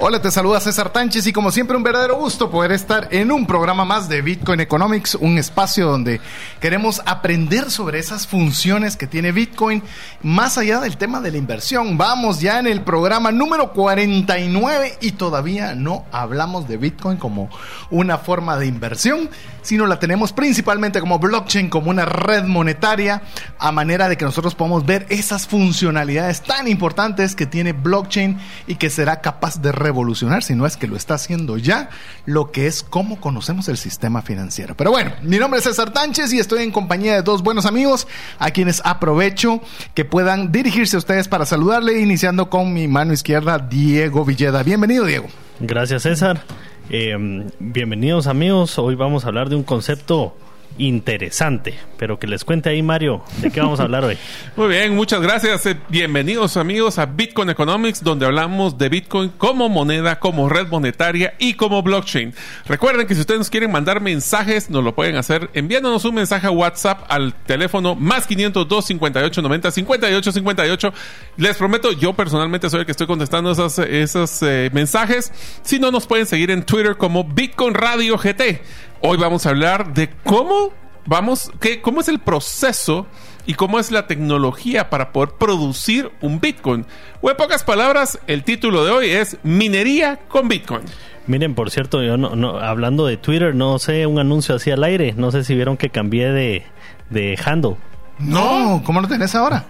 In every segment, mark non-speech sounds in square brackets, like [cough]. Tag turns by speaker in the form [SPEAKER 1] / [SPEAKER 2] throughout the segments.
[SPEAKER 1] Hola, te saluda César Tánchez y como siempre un verdadero gusto poder estar en un programa más de Bitcoin Economics, un espacio donde queremos aprender sobre esas funciones que tiene Bitcoin más allá del tema de la inversión. Vamos ya en el programa número 49 y todavía no hablamos de Bitcoin como una forma de inversión, sino la tenemos principalmente como blockchain, como una red monetaria, a manera de que nosotros podamos ver esas funcionalidades tan importantes que tiene blockchain y que será capaz de revolucionar, si no es que lo está haciendo ya, lo que es cómo conocemos el sistema financiero. Pero bueno, mi nombre es César Tánchez y estoy en compañía de dos buenos amigos a quienes aprovecho que puedan dirigirse a ustedes para saludarle, iniciando con mi mano izquierda, Diego Villeda. Bienvenido, Diego.
[SPEAKER 2] Gracias, César. Eh, bienvenidos amigos, hoy vamos a hablar de un concepto interesante, pero que les cuente ahí Mario, ¿de qué vamos a hablar hoy? [laughs]
[SPEAKER 3] Muy bien, muchas gracias. Eh, Bienvenidos amigos a Bitcoin Economics, donde hablamos de Bitcoin como moneda, como red monetaria y como blockchain. Recuerden que si ustedes nos quieren mandar mensajes, nos lo pueden hacer enviándonos un mensaje a WhatsApp al teléfono más 502 58 90 58 58. Les prometo, yo personalmente soy el que estoy contestando esos, esos eh, mensajes. Si no, nos pueden seguir en Twitter como Bitcoin Radio GT. Hoy vamos a hablar de cómo vamos, qué, cómo es el proceso y cómo es la tecnología para poder producir un Bitcoin. O en pocas palabras, el título de hoy es Minería con Bitcoin.
[SPEAKER 2] Miren, por cierto, yo no, no, hablando de Twitter, no sé, un anuncio así al aire, no sé si vieron que cambié de, de handle.
[SPEAKER 1] No, ¿cómo lo tenés ahora?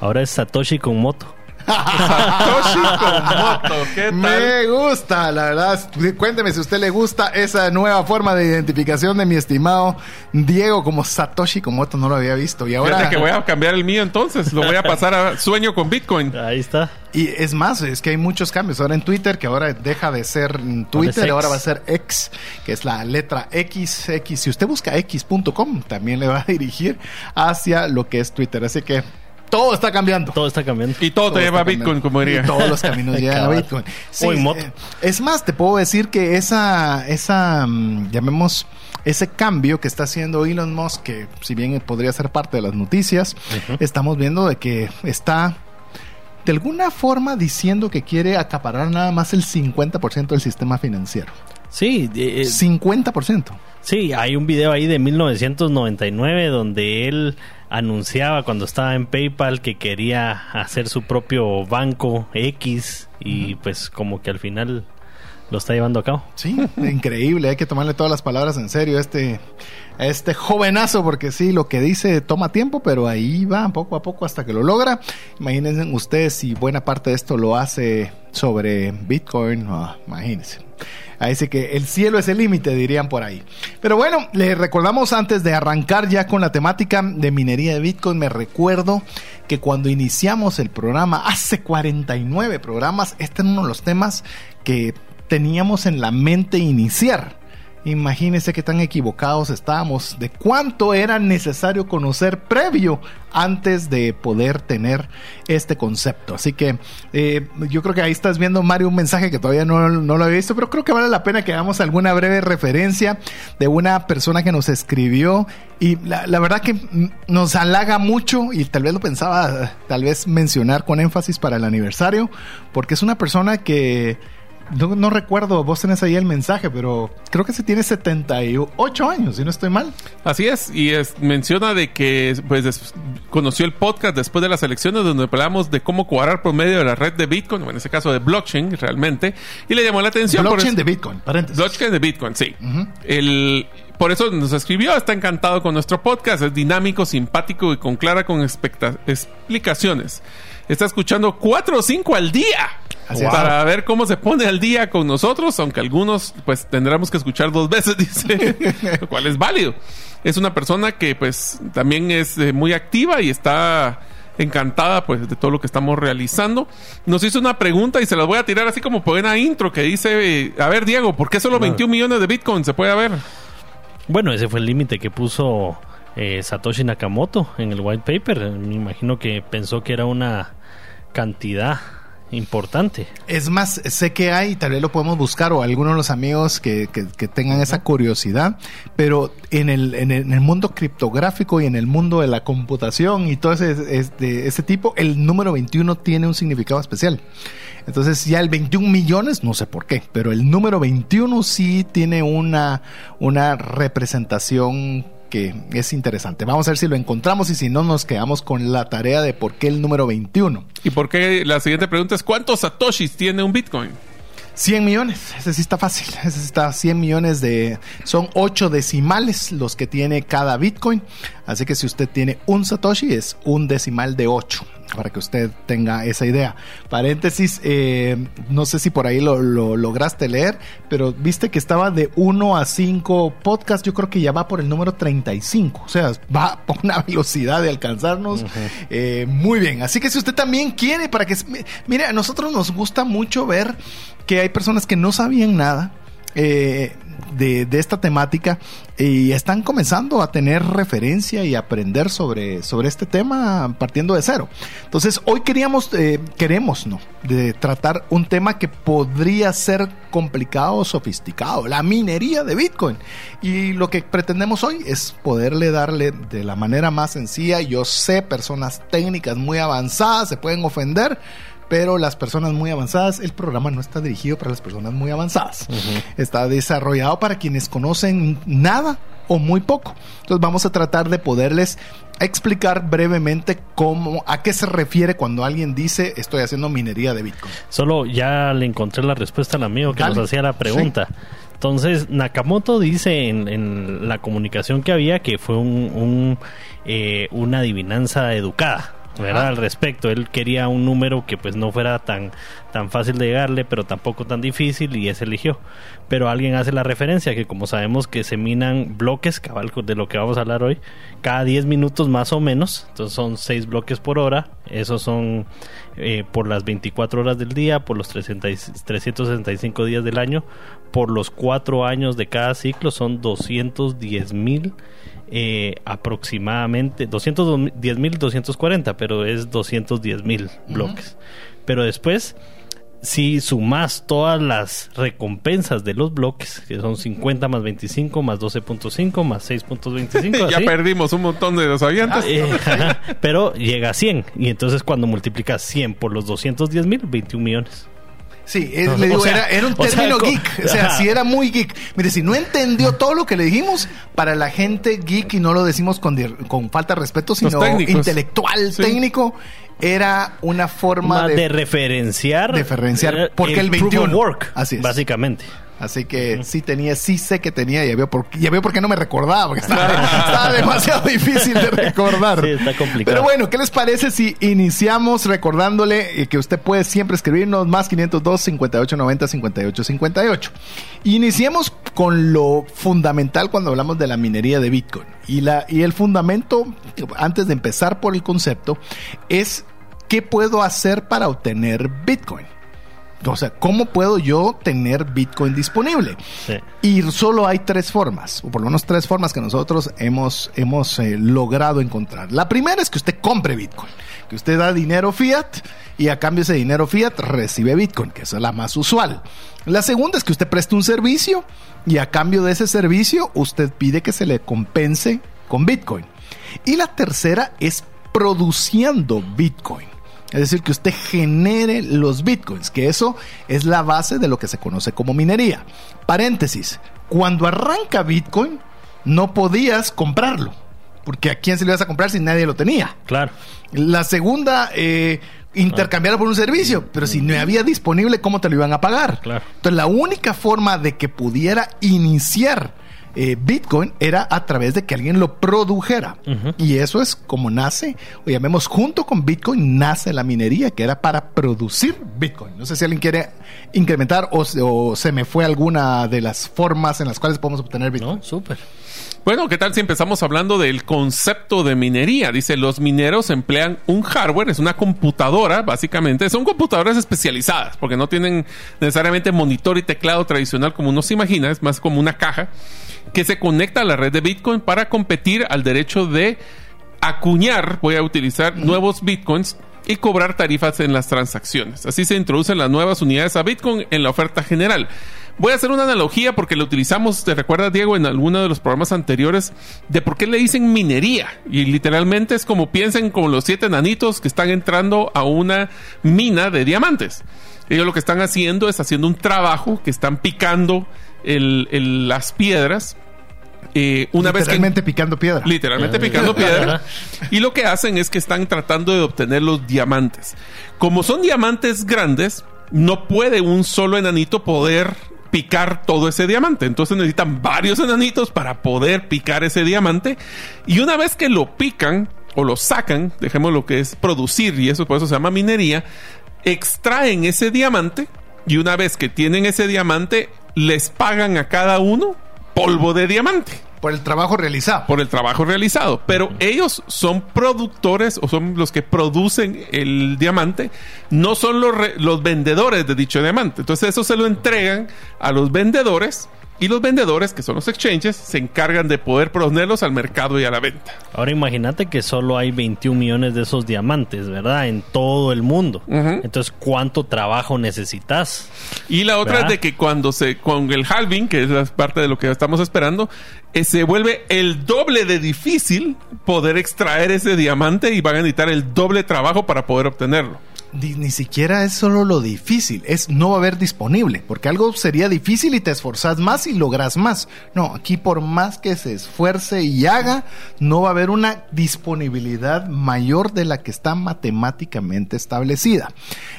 [SPEAKER 2] Ahora es Satoshi con moto.
[SPEAKER 3] Satoshi Komoto, ¿qué tal?
[SPEAKER 1] Me gusta, la verdad. Cuénteme si a usted le gusta esa nueva forma de identificación de mi estimado Diego como Satoshi Komoto. No lo había visto. Y ahora.
[SPEAKER 3] Fíjate que voy a cambiar el mío entonces. Lo voy a pasar a sueño con Bitcoin.
[SPEAKER 2] Ahí está.
[SPEAKER 1] Y es más, es que hay muchos cambios. Ahora en Twitter, que ahora deja de ser Twitter,
[SPEAKER 2] X.
[SPEAKER 1] ahora va a ser X, que es la letra X, X. Si usted busca x.com, también le va a dirigir hacia lo que es Twitter. Así que todo está cambiando.
[SPEAKER 2] Todo está cambiando.
[SPEAKER 3] Y todo, te lleva a Bitcoin, como diría.
[SPEAKER 1] Y todos los caminos [laughs] llegan a. Bitcoin.
[SPEAKER 2] O en moto.
[SPEAKER 1] eh, Es más, te puedo decir que esa, esa, mm, llamemos, ese cambio que está haciendo Elon Musk, que si bien podría ser parte de las noticias, estamos viendo de que está de alguna forma diciendo que quiere acaparar nada más el 50% del sistema financiero.
[SPEAKER 2] Sí, eh, eh,
[SPEAKER 1] 50%.
[SPEAKER 2] sí, hay un video ahí de 1999 donde él anunciaba cuando estaba en PayPal que quería hacer su propio banco X y pues como que al final lo está llevando a cabo.
[SPEAKER 1] Sí, increíble. Hay que tomarle todas las palabras en serio a este, este jovenazo, porque sí, lo que dice toma tiempo, pero ahí va poco a poco hasta que lo logra. Imagínense ustedes si buena parte de esto lo hace sobre Bitcoin. ah, imagínense. Ahí sí que el cielo es el límite, dirían por ahí. Pero bueno, les recordamos antes de arrancar ya con la temática de minería de Bitcoin, me recuerdo que cuando iniciamos el programa, hace 49 programas, este era uno de los temas que teníamos en la mente iniciar. Imagínense qué tan equivocados estábamos de cuánto era necesario conocer previo antes de poder tener este concepto. Así que eh, yo creo que ahí estás viendo, Mario, un mensaje que todavía no, no lo había visto, pero creo que vale la pena que hagamos alguna breve referencia de una persona que nos escribió y la, la verdad que nos halaga mucho y tal vez lo pensaba tal vez mencionar con énfasis para el aniversario, porque es una persona que no, no recuerdo, vos tenés ahí el mensaje, pero creo que se tiene 78 años, si no estoy mal.
[SPEAKER 3] Así es, y es- menciona de que pues des- conoció el podcast después de las elecciones donde hablamos de cómo cuadrar por medio de la red de Bitcoin, o en este caso de blockchain realmente, y le llamó la atención.
[SPEAKER 1] Blockchain de Bitcoin, paréntesis.
[SPEAKER 3] Blockchain de Bitcoin, sí. El, por eso nos escribió, está encantado con nuestro podcast, es dinámico, simpático y con clara con explicaciones. Está escuchando cuatro o cinco al día.
[SPEAKER 1] Así es.
[SPEAKER 3] para ver cómo se pone al día con nosotros, aunque algunos pues tendremos que escuchar dos [laughs] veces, dice, lo cual es válido. Es una persona que pues también es eh, muy activa y está encantada pues de todo lo que estamos realizando. Nos hizo una pregunta y se las voy a tirar así como buena intro que dice, eh, a ver Diego, ¿por qué solo 21 millones de Bitcoin se puede haber?
[SPEAKER 2] Bueno, ese fue el límite que puso eh, Satoshi Nakamoto en el white paper. Me imagino que pensó que era una cantidad importante.
[SPEAKER 1] Es más, sé que hay, tal vez lo podemos buscar o algunos de los amigos que, que, que tengan esa curiosidad, pero en el, en el, en el mundo criptográfico y en el mundo de la computación y todo ese, este, ese tipo, el número 21 tiene un significado especial. Entonces ya el 21 millones, no sé por qué, pero el número 21 sí tiene una, una representación que es interesante. Vamos a ver si lo encontramos y si no nos quedamos con la tarea de por qué el número 21.
[SPEAKER 3] Y por qué la siguiente pregunta es ¿cuántos satoshis tiene un Bitcoin?
[SPEAKER 1] 100 millones, ese sí está fácil, ese sí está 100 millones de... Son 8 decimales los que tiene cada Bitcoin, así que si usted tiene un Satoshi es un decimal de 8, para que usted tenga esa idea. Paréntesis, eh, no sé si por ahí lo, lo, lograste leer, pero viste que estaba de 1 a 5 podcasts, yo creo que ya va por el número 35, o sea, va por una velocidad de alcanzarnos uh -huh. eh, muy bien. Así que si usted también quiere, para que... Mire, a nosotros nos gusta mucho ver que hay personas que no sabían nada. Eh, de, de, esta temática y están comenzando a tener referencia y aprender sobre, sobre este tema partiendo de cero. Entonces, hoy queríamos, eh, queremos, ¿no? De tratar un tema que podría ser complicado o sofisticado, la minería de Bitcoin. Y lo que pretendemos hoy es poderle darle de la manera más sencilla. Yo sé, personas técnicas muy avanzadas se pueden ofender, pero las personas muy avanzadas, el programa no está dirigido para las personas muy avanzadas. Uh -huh. Está desarrollado para quienes conocen nada o muy poco. Entonces vamos a tratar de poderles explicar brevemente cómo, a qué se refiere cuando alguien dice estoy haciendo minería de Bitcoin.
[SPEAKER 2] Solo ya le encontré la respuesta al amigo que Dale. nos hacía la pregunta. Sí. Entonces, Nakamoto dice en, en, la comunicación que había que fue un, un eh, una adivinanza educada. ¿Verdad? al respecto. Él quería un número que pues no fuera tan, tan fácil de llegarle, pero tampoco tan difícil y ese eligió. Pero alguien hace la referencia que como sabemos que se minan bloques, cabal de lo que vamos a hablar hoy, cada 10 minutos más o menos, entonces son 6 bloques por hora, esos son eh, por las 24 horas del día, por los 30, 365 días del año, por los 4 años de cada ciclo son 210 mil eh, aproximadamente 210.240, pero es 210.000 bloques. Uh -huh. Pero después, si sumas todas las recompensas de los bloques, que son 50 más 25 más 12.5 más 6.25. [laughs]
[SPEAKER 3] ya perdimos un montón de los oyentes.
[SPEAKER 2] Eh, pero llega a 100. Y entonces cuando multiplicas 100 por los 210.000, 21 millones.
[SPEAKER 1] Sí, es, le digo, o sea, era, era, un término o sea, geek. O sea, ajá. si era muy geek. Mire, si no entendió todo lo que le dijimos, para la gente geek, y no lo decimos con, con falta de respeto, sino intelectual, sí. técnico, era una forma
[SPEAKER 2] de, de, referenciar.
[SPEAKER 1] De referenciar. Porque el, el 21.
[SPEAKER 2] Work,
[SPEAKER 1] Así es.
[SPEAKER 2] Básicamente.
[SPEAKER 1] Así que sí tenía, sí sé que tenía, ya veo por, ya veo por qué no me recordaba, porque estaba, [laughs] estaba demasiado difícil de recordar.
[SPEAKER 2] Sí, está complicado.
[SPEAKER 1] Pero bueno, ¿qué les parece si iniciamos recordándole que usted puede siempre escribirnos más 502 5890 5858? Iniciemos con lo fundamental cuando hablamos de la minería de Bitcoin. Y, la, y el fundamento, antes de empezar por el concepto, es qué puedo hacer para obtener Bitcoin. O sea, ¿cómo puedo yo tener Bitcoin disponible? Sí. Y solo hay tres formas, o por lo menos tres formas que nosotros hemos, hemos eh, logrado encontrar. La primera es que usted compre Bitcoin, que usted da dinero fiat y a cambio de ese dinero fiat recibe Bitcoin, que esa es la más usual. La segunda es que usted preste un servicio y a cambio de ese servicio usted pide que se le compense con Bitcoin. Y la tercera es produciendo Bitcoin. Es decir, que usted genere los bitcoins, que eso es la base de lo que se conoce como minería. Paréntesis, cuando arranca bitcoin, no podías comprarlo. Porque a quién se lo ibas a comprar si nadie lo tenía.
[SPEAKER 2] Claro.
[SPEAKER 1] La segunda, eh, intercambiarlo por un servicio. Pero si no había disponible, ¿cómo te lo iban a pagar?
[SPEAKER 2] Claro.
[SPEAKER 1] Entonces, la única forma de que pudiera iniciar eh, Bitcoin era a través de que alguien lo produjera. Y eso es como nace, o llamemos junto con Bitcoin, nace la minería, que era para producir Bitcoin. No sé si alguien quiere incrementar o, se- o se me fue alguna de las formas en las cuales podemos obtener Bitcoin.
[SPEAKER 2] ¿No? Súper.
[SPEAKER 3] Bueno, ¿qué tal si empezamos hablando del concepto de minería? Dice, los mineros emplean un hardware, es una computadora, básicamente. Son computadoras especializadas, porque no tienen necesariamente monitor y teclado tradicional como uno se imagina, es más como una caja que se conecta a la red de Bitcoin para competir al derecho de acuñar, voy a utilizar nuevos Bitcoins y cobrar tarifas en las transacciones. Así se introducen las nuevas unidades a Bitcoin en la oferta general. Voy a hacer una analogía porque lo utilizamos, te recuerdas Diego, en alguno de los programas anteriores, de por qué le dicen minería. Y literalmente es como piensen como los siete nanitos que están entrando a una mina de diamantes. Ellos lo que están haciendo es haciendo un trabajo que están picando el- el- las piedras. Eh, una vez que
[SPEAKER 1] Literalmente picando piedra.
[SPEAKER 3] literalmente picando piedra. Y lo que hacen es que están tratando de obtener los diamantes. Como son diamantes grandes, no puede un solo enanito poder picar todo ese diamante. Entonces necesitan varios enanitos para poder picar ese diamante. Y una vez que lo pican o lo sacan, dejemos lo que es producir, y eso por eso se llama minería, extraen ese diamante. Y una vez que tienen ese diamante, les pagan a cada uno polvo de diamante
[SPEAKER 1] Por el trabajo realizado.
[SPEAKER 3] por el trabajo realizado. Pero ellos son productores o son los que producen el diamante, no son los, re- los vendedores de dicho diamante. Entonces eso se lo entregan a los vendedores y los vendedores, que son los exchanges, se encargan de poder ponerlos al mercado y a la venta.
[SPEAKER 2] Ahora imagínate que solo hay 21 millones de esos diamantes, ¿verdad? En todo el mundo. Entonces, ¿cuánto trabajo necesitas?
[SPEAKER 3] Y la otra
[SPEAKER 2] ¿Verdad?
[SPEAKER 3] es de que cuando se, con el halving, que es la parte de lo que estamos esperando, eh, se vuelve el doble de difícil poder extraer ese diamante y van a necesitar el doble trabajo para poder obtenerlo.
[SPEAKER 1] Ni, siquiera es solo lo difícil, es no va a haber disponible, porque algo sería difícil y te esforzas más y logras más. No, aquí por más que se esfuerce y haga, no va a haber una disponibilidad mayor de la que está matemáticamente establecida.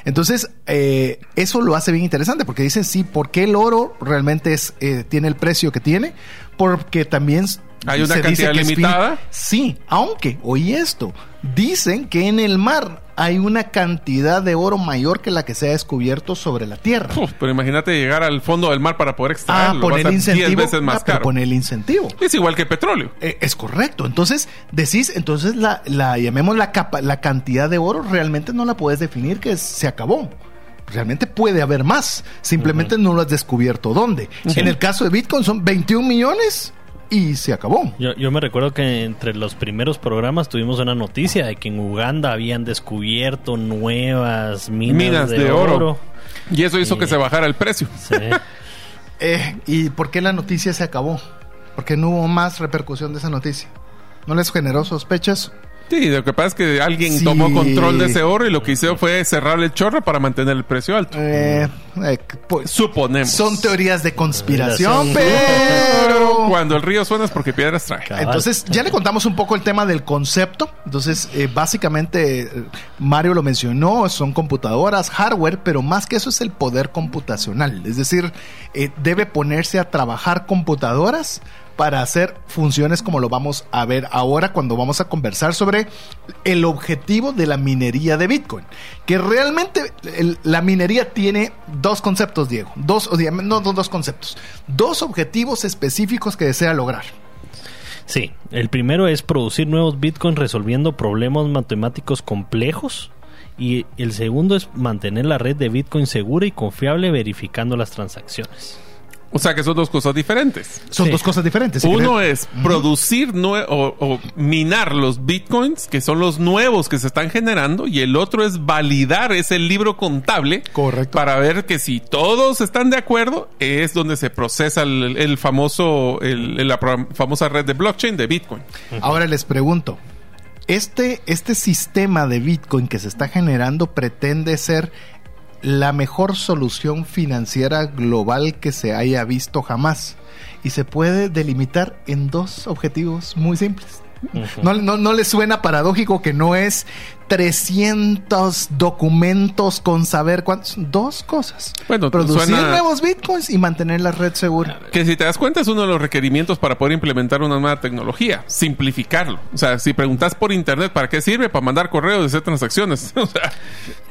[SPEAKER 1] Entonces, eh, eso lo hace bien interesante, porque dicen, sí, ¿por qué el oro realmente es, eh, tiene el precio que tiene? Porque también...
[SPEAKER 3] Hay una
[SPEAKER 1] se dice
[SPEAKER 3] cantidad
[SPEAKER 1] es
[SPEAKER 3] limitada.
[SPEAKER 1] Sí, aunque, oí esto, dicen que en el mar hay una cantidad de oro mayor que la que se ha descubierto sobre la tierra.
[SPEAKER 3] Uf, pero imagínate llegar al fondo del mar para poder
[SPEAKER 1] Ah,
[SPEAKER 3] extraerlo. va a
[SPEAKER 1] poner
[SPEAKER 3] ser
[SPEAKER 1] incentivo.
[SPEAKER 3] 10 veces más
[SPEAKER 1] ah,
[SPEAKER 3] caro.
[SPEAKER 1] poner el incentivo.
[SPEAKER 3] Es igual que petróleo.
[SPEAKER 1] Eh, es correcto. Entonces, decís, entonces la, la llamemos la, capa- la cantidad de oro, realmente no la puedes definir que se acabó. Realmente puede haber más. Simplemente no lo has descubierto dónde. En el caso de Bitcoin son 21 millones y se acabó.
[SPEAKER 2] Yo, yo me recuerdo que entre los primeros programas tuvimos una noticia de que en Uganda habían descubierto nuevas minas,
[SPEAKER 3] Minas
[SPEAKER 2] de,
[SPEAKER 3] de oro.
[SPEAKER 2] oro.
[SPEAKER 3] Y eso hizo
[SPEAKER 2] Eh.
[SPEAKER 3] que se bajara el precio.
[SPEAKER 2] Sí. [laughs]
[SPEAKER 1] Eh, ¿Y por qué la noticia se acabó? Porque no hubo más repercusión de esa noticia. ¿No les generó sospechas?
[SPEAKER 3] Sí, lo que pasa es que alguien
[SPEAKER 1] Sí.
[SPEAKER 3] tomó control de ese oro y lo que hizo fue cerrar el chorro para mantener el precio alto.
[SPEAKER 1] Eh, eh, pues,
[SPEAKER 3] Suponemos.
[SPEAKER 1] son teorías de conspiración, pero...
[SPEAKER 3] Cuando el río suena es porque piedras trae.
[SPEAKER 2] Cabal.
[SPEAKER 1] Entonces, ya le contamos un poco el tema del concepto. Entonces, eh, básicamente, eh, Mario lo mencionó, son computadoras, hardware, pero más que eso es el poder computacional. Es decir, eh, debe ponerse a trabajar computadoras para hacer funciones como lo vamos a ver ahora cuando vamos a conversar sobre el objetivo de la minería de Bitcoin. Que realmente la minería tiene dos conceptos, Diego. Dos, o no, no dos conceptos. Dos objetivos específicos que desea lograr.
[SPEAKER 2] Sí, el primero es producir nuevos bitcoins resolviendo problemas matemáticos complejos. Y el segundo es mantener la red de bitcoin segura y confiable verificando las transacciones.
[SPEAKER 3] O sea que son dos cosas diferentes.
[SPEAKER 1] Son
[SPEAKER 2] Sí.
[SPEAKER 1] dos cosas diferentes. si
[SPEAKER 3] Uno
[SPEAKER 1] querés.
[SPEAKER 3] es producir nue- o, o minar los bitcoins, que son los nuevos que se están generando, y el otro es validar ese libro contable
[SPEAKER 1] Correcto.
[SPEAKER 3] para ver que si todos están de acuerdo, es donde se procesa el, el famoso, el- la famosa red de blockchain de Bitcoin.
[SPEAKER 1] Ahora les pregunto, este, este sistema de Bitcoin que se está generando pretende ser la mejor solución financiera global que se haya visto jamás. Y se puede delimitar en dos objetivos muy simples. No, no, no les suena paradójico que no es 300 documentos con saber cuántos. Dos cosas.
[SPEAKER 3] Bueno,
[SPEAKER 1] Producir
[SPEAKER 3] suena-
[SPEAKER 1] nuevos bitcoins y mantener la red segura.
[SPEAKER 3] Que si te das cuenta es uno de los requerimientos para poder implementar una nueva tecnología, simplificarlo. O sea, si preguntas por internet, ¿para qué sirve? Para mandar correos y hacer transacciones. [laughs] O sea,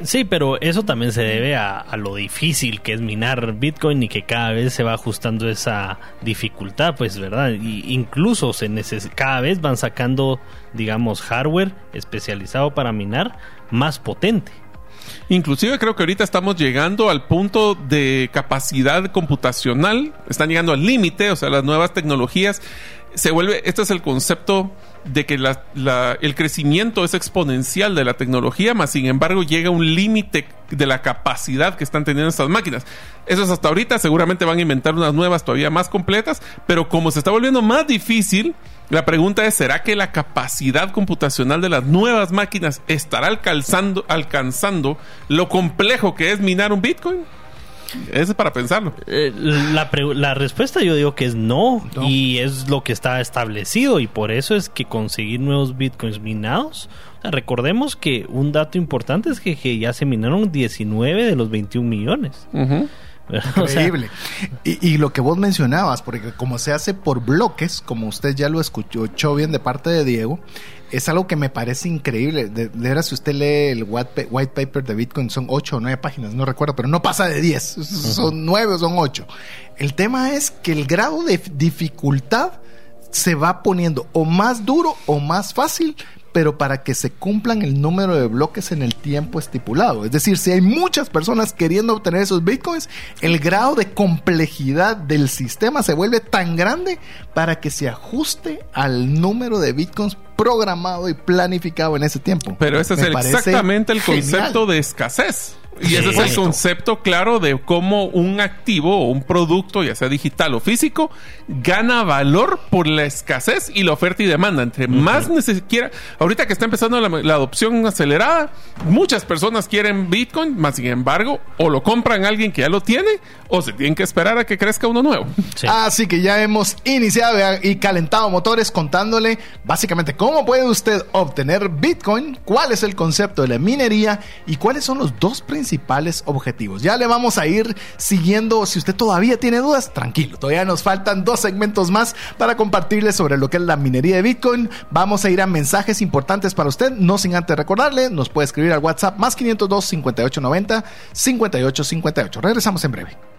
[SPEAKER 2] Sí, pero eso también se debe a, a lo difícil que es minar Bitcoin y que cada vez se va ajustando esa dificultad, pues, ¿verdad? Y incluso se neces cada vez van sacando, digamos, hardware especializado para minar más potente.
[SPEAKER 3] Inclusive creo que ahorita estamos llegando al punto de capacidad computacional, están llegando al límite, o sea, las nuevas tecnologías se vuelve, este es el concepto de que el crecimiento es exponencial de la tecnología, más sin embargo llega un límite de la capacidad que están teniendo estas máquinas. Eso es hasta ahorita, seguramente van a inventar unas nuevas todavía más completas, pero como se está volviendo más difícil, la pregunta es, ¿será que la capacidad computacional de las nuevas máquinas estará alcanzando, alcanzando lo complejo que es minar un Bitcoin? Eso es para pensarlo.
[SPEAKER 2] Eh, la, respuesta yo digo que es no,
[SPEAKER 1] No.
[SPEAKER 2] y es lo que está establecido y por eso es que conseguir nuevos bitcoins minados, o sea, recordemos que un dato importante es que, que ya se minaron 19 de los 21 millones. [laughs]
[SPEAKER 1] Increíble. y, y lo que vos mencionabas, porque como se hace por bloques, como usted ya lo escuchó bien de parte de Diego, es algo que me parece increíble. De, de veras, si usted lee el white, pa- white paper de Bitcoin, son 8 o 9 páginas, no recuerdo, pero no pasa de 10. Son 9 o son 8. El tema es que el grado de dificultad se va poniendo o más duro o más fácil, pero para que se cumplan el número de bloques en el tiempo estipulado. Es decir, si hay muchas personas queriendo obtener esos bitcoins, el grado de complejidad del sistema se vuelve tan grande para que se ajuste al número de bitcoins programado y planificado en ese tiempo.
[SPEAKER 3] Pero ese es
[SPEAKER 1] Me
[SPEAKER 3] exactamente el
[SPEAKER 1] genial.
[SPEAKER 3] concepto de escasez. Y ese es el concepto claro de cómo un activo o un producto, ya sea digital o físico, gana valor por la escasez y la oferta y demanda. Entre más necesiera, ahorita que está empezando la, la adopción acelerada, muchas personas quieren Bitcoin, más sin embargo, o lo compran alguien que ya lo tiene, o se tienen que esperar a que crezca uno nuevo.
[SPEAKER 2] sí.
[SPEAKER 1] Así que ya hemos iniciado y calentado motores contándole básicamente cómo puede usted obtener Bitcoin, cuál es el concepto de la minería y cuáles son los dos principales objetivos. Ya le vamos a ir siguiendo. Si usted todavía tiene dudas, tranquilo. Todavía nos faltan dos segmentos más para compartirle sobre lo que es la minería de Bitcoin. Vamos a ir a mensajes importantes para usted. No sin antes recordarle, nos puede escribir al WhatsApp más 502 5890 5858. Regresamos en breve.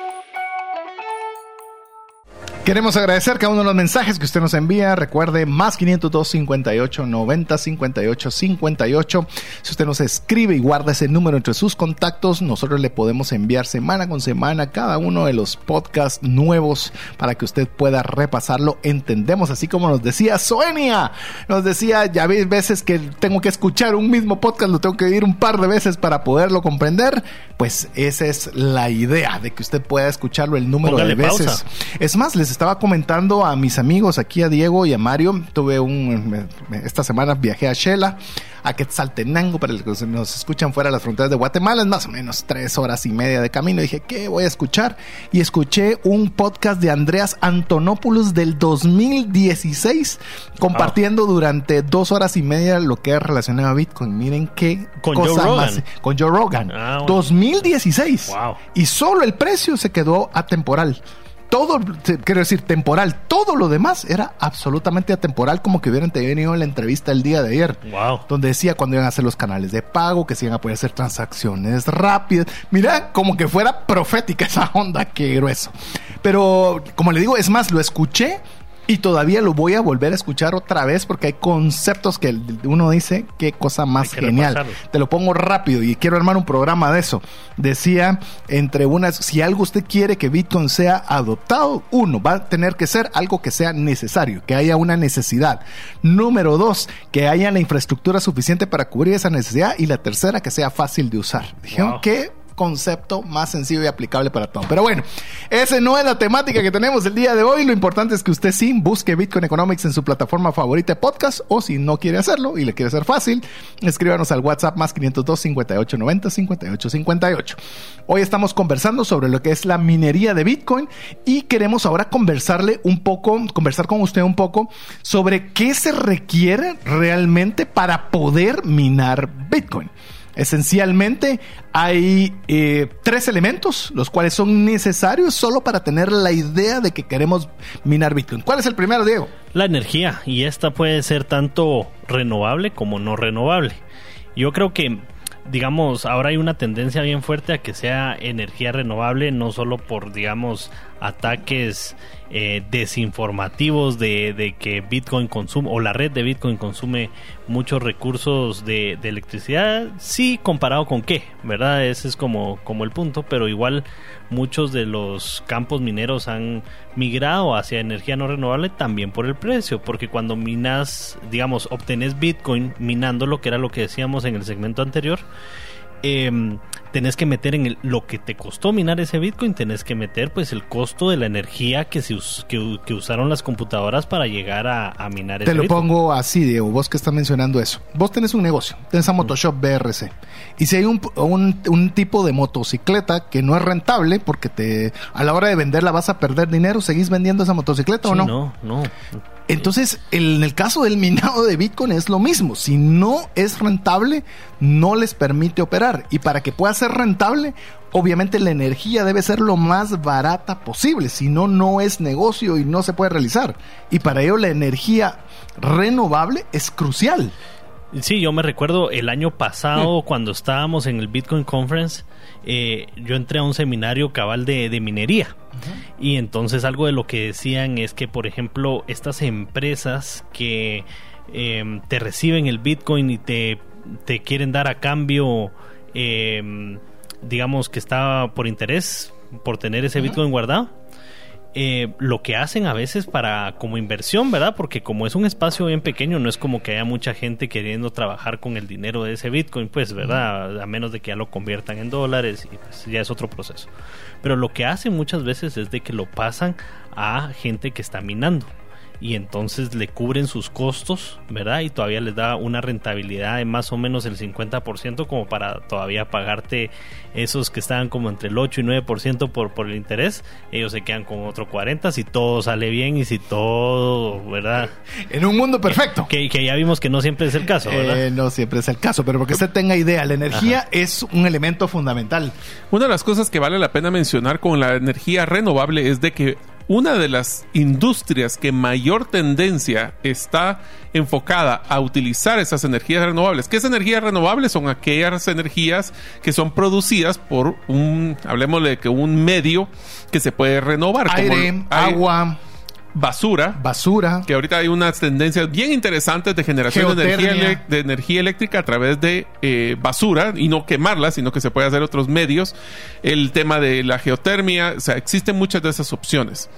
[SPEAKER 1] Queremos agradecer cada uno de los mensajes que usted nos envía. Recuerde, más 502 58 90 58 58. Si usted nos escribe y guarda ese número entre sus contactos, nosotros le podemos enviar semana con semana cada uno de los podcasts nuevos para que usted pueda repasarlo. Entendemos, así como nos decía Soenia. Nos decía, ya veis veces que tengo que escuchar un mismo podcast, lo tengo que oír un par de veces para poderlo comprender. Pues esa es la idea, de que usted pueda escucharlo el número
[SPEAKER 2] Póngale
[SPEAKER 1] de veces.
[SPEAKER 2] pausa.
[SPEAKER 1] Es más, les estaba comentando a mis amigos aquí, a Diego y a Mario. Tuve un. Esta semana viajé a Shela, a Quetzaltenango, para los que nos escuchan fuera de las fronteras de Guatemala. Es más o menos tres horas y media de camino. Dije, ¿qué voy a escuchar? Y escuché un podcast de Andreas Antonopoulos del 2016, compartiendo durante dos horas y media lo que es relacionado a Bitcoin. Miren qué
[SPEAKER 2] Con
[SPEAKER 1] cosa
[SPEAKER 2] Joe
[SPEAKER 1] más. Con Joe Rogan.
[SPEAKER 2] Ah, bueno.
[SPEAKER 1] 2016.
[SPEAKER 2] Wow.
[SPEAKER 1] Y solo el precio se quedó atemporal. Todo, quiero decir, temporal. Todo lo demás era absolutamente atemporal, como que hubieran tenido en la entrevista el día de ayer.
[SPEAKER 2] Wow.
[SPEAKER 1] Donde decía cuando iban a hacer los canales de pago, que se iban a poder hacer transacciones rápidas. Mira, como que fuera profética esa onda, qué grueso. Pero, como le digo, es más, lo escuché Y todavía lo voy a volver a escuchar otra vez porque hay conceptos que uno dice, qué cosa más genial. Te lo pongo rápido y quiero armar un programa de eso. Decía, entre unas, si algo usted quiere que Bitcoin sea adoptado, uno, va a tener que ser algo que sea necesario, que haya una necesidad. Número dos, que haya la infraestructura suficiente para cubrir esa necesidad. Y la tercera, que sea fácil de usar. Dijeron que concepto más sencillo y aplicable para todo. Pero bueno, esa no es la temática que tenemos el día de hoy. Lo importante es que usted sí busque Bitcoin Economics en su plataforma favorita de podcast o si no quiere hacerlo y le quiere hacer fácil, escríbanos al WhatsApp más 502 58 90 58 58. Hoy estamos conversando sobre lo que es la minería de Bitcoin y queremos ahora conversarle un poco, conversar con usted un poco sobre qué se requiere realmente para poder minar Bitcoin. Esencialmente hay eh, tres elementos, los cuales son necesarios solo para tener la idea de que queremos minar Bitcoin. ¿Cuál es el primero, Diego?
[SPEAKER 2] La energía, y esta puede ser tanto renovable como no renovable. Yo creo que digamos, ahora hay una tendencia bien fuerte a que sea energía renovable, no solo por, digamos, ataques eh, desinformativos de, que Bitcoin consume o la red de Bitcoin consume muchos recursos de, electricidad, sí comparado con qué, ¿verdad? Ese es como, como el punto, pero igual muchos de los campos mineros han migrado hacia energía no renovable también por el precio, porque cuando minas, digamos, obtenés Bitcoin minando lo que era lo que decíamos en el segmento anterior, eh, tenés que meter en lo que te costó minar ese Bitcoin, tenés que meter pues el costo de la energía que, se que, usaron las computadoras para llegar a, minar
[SPEAKER 1] ese Te lo pongo así, Diego, vos que estás mencionando eso. Vos tenés un negocio, tenés a Motoshop BRC. Y si hay un, un, tipo de motocicleta que no es rentable porque te a la hora de venderla vas a perder dinero, ¿seguís vendiendo esa motocicleta o no?
[SPEAKER 2] No, no.
[SPEAKER 1] Entonces, en el caso del minado de Bitcoin es lo mismo. Si no es rentable, no les permite operar. Y para que pueda ser rentable, obviamente la energía debe ser lo más barata posible. Si no, no es negocio y no se puede realizar. Y para ello la energía renovable es crucial.
[SPEAKER 2] Sí, yo me recuerdo el año pasado cuando estábamos en el Bitcoin Conference, eh, yo entré a un seminario cabal de, minería. Y entonces algo de lo que decían es que, por ejemplo, estas empresas que em, te reciben el Bitcoin y te, te quieren dar a cambio, em, digamos que está por interés, por tener ese Bitcoin guardado, eh, lo que hacen a veces para como inversión, ¿verdad? Porque como es un espacio bien pequeño, no es como que haya mucha gente queriendo trabajar con el dinero de ese Bitcoin, pues, ¿verdad? A menos de que ya lo conviertan en dólares y pues ya es otro proceso. Pero lo que hacen muchas veces es de que lo pasan a gente que está minando y entonces le cubren sus costos, ¿verdad? Y todavía les da una rentabilidad de más o menos el 50% como para todavía pagarte esos que estaban como entre el 8 y 9% por, por el interés. Ellos se quedan con otro 40% si todo sale bien y si todo, ¿verdad? [laughs]
[SPEAKER 1] En un mundo perfecto.
[SPEAKER 2] Que, que ya vimos que no siempre es el caso, ¿verdad?
[SPEAKER 1] Eh, no siempre es el caso, pero porque usted tenga idea, la energía es un elemento fundamental.
[SPEAKER 3] Una de las cosas que vale la pena mencionar con la energía renovable es de que una de las industrias que mayor tendencia está enfocada a utilizar esas energías renovables. ¿Qué es energías renovables? Son aquellas energías que son producidas por un, hablemos de que un medio que se puede renovar.
[SPEAKER 1] Aire, agua
[SPEAKER 3] basura.
[SPEAKER 1] Basura.
[SPEAKER 3] Que ahorita hay unas tendencias bien interesantes de generación de energía, de energía, eléctrica a través de eh, basura y no quemarla, sino que se puede hacer otros medios. El tema de la geotermia, o sea, existen muchas de esas opciones.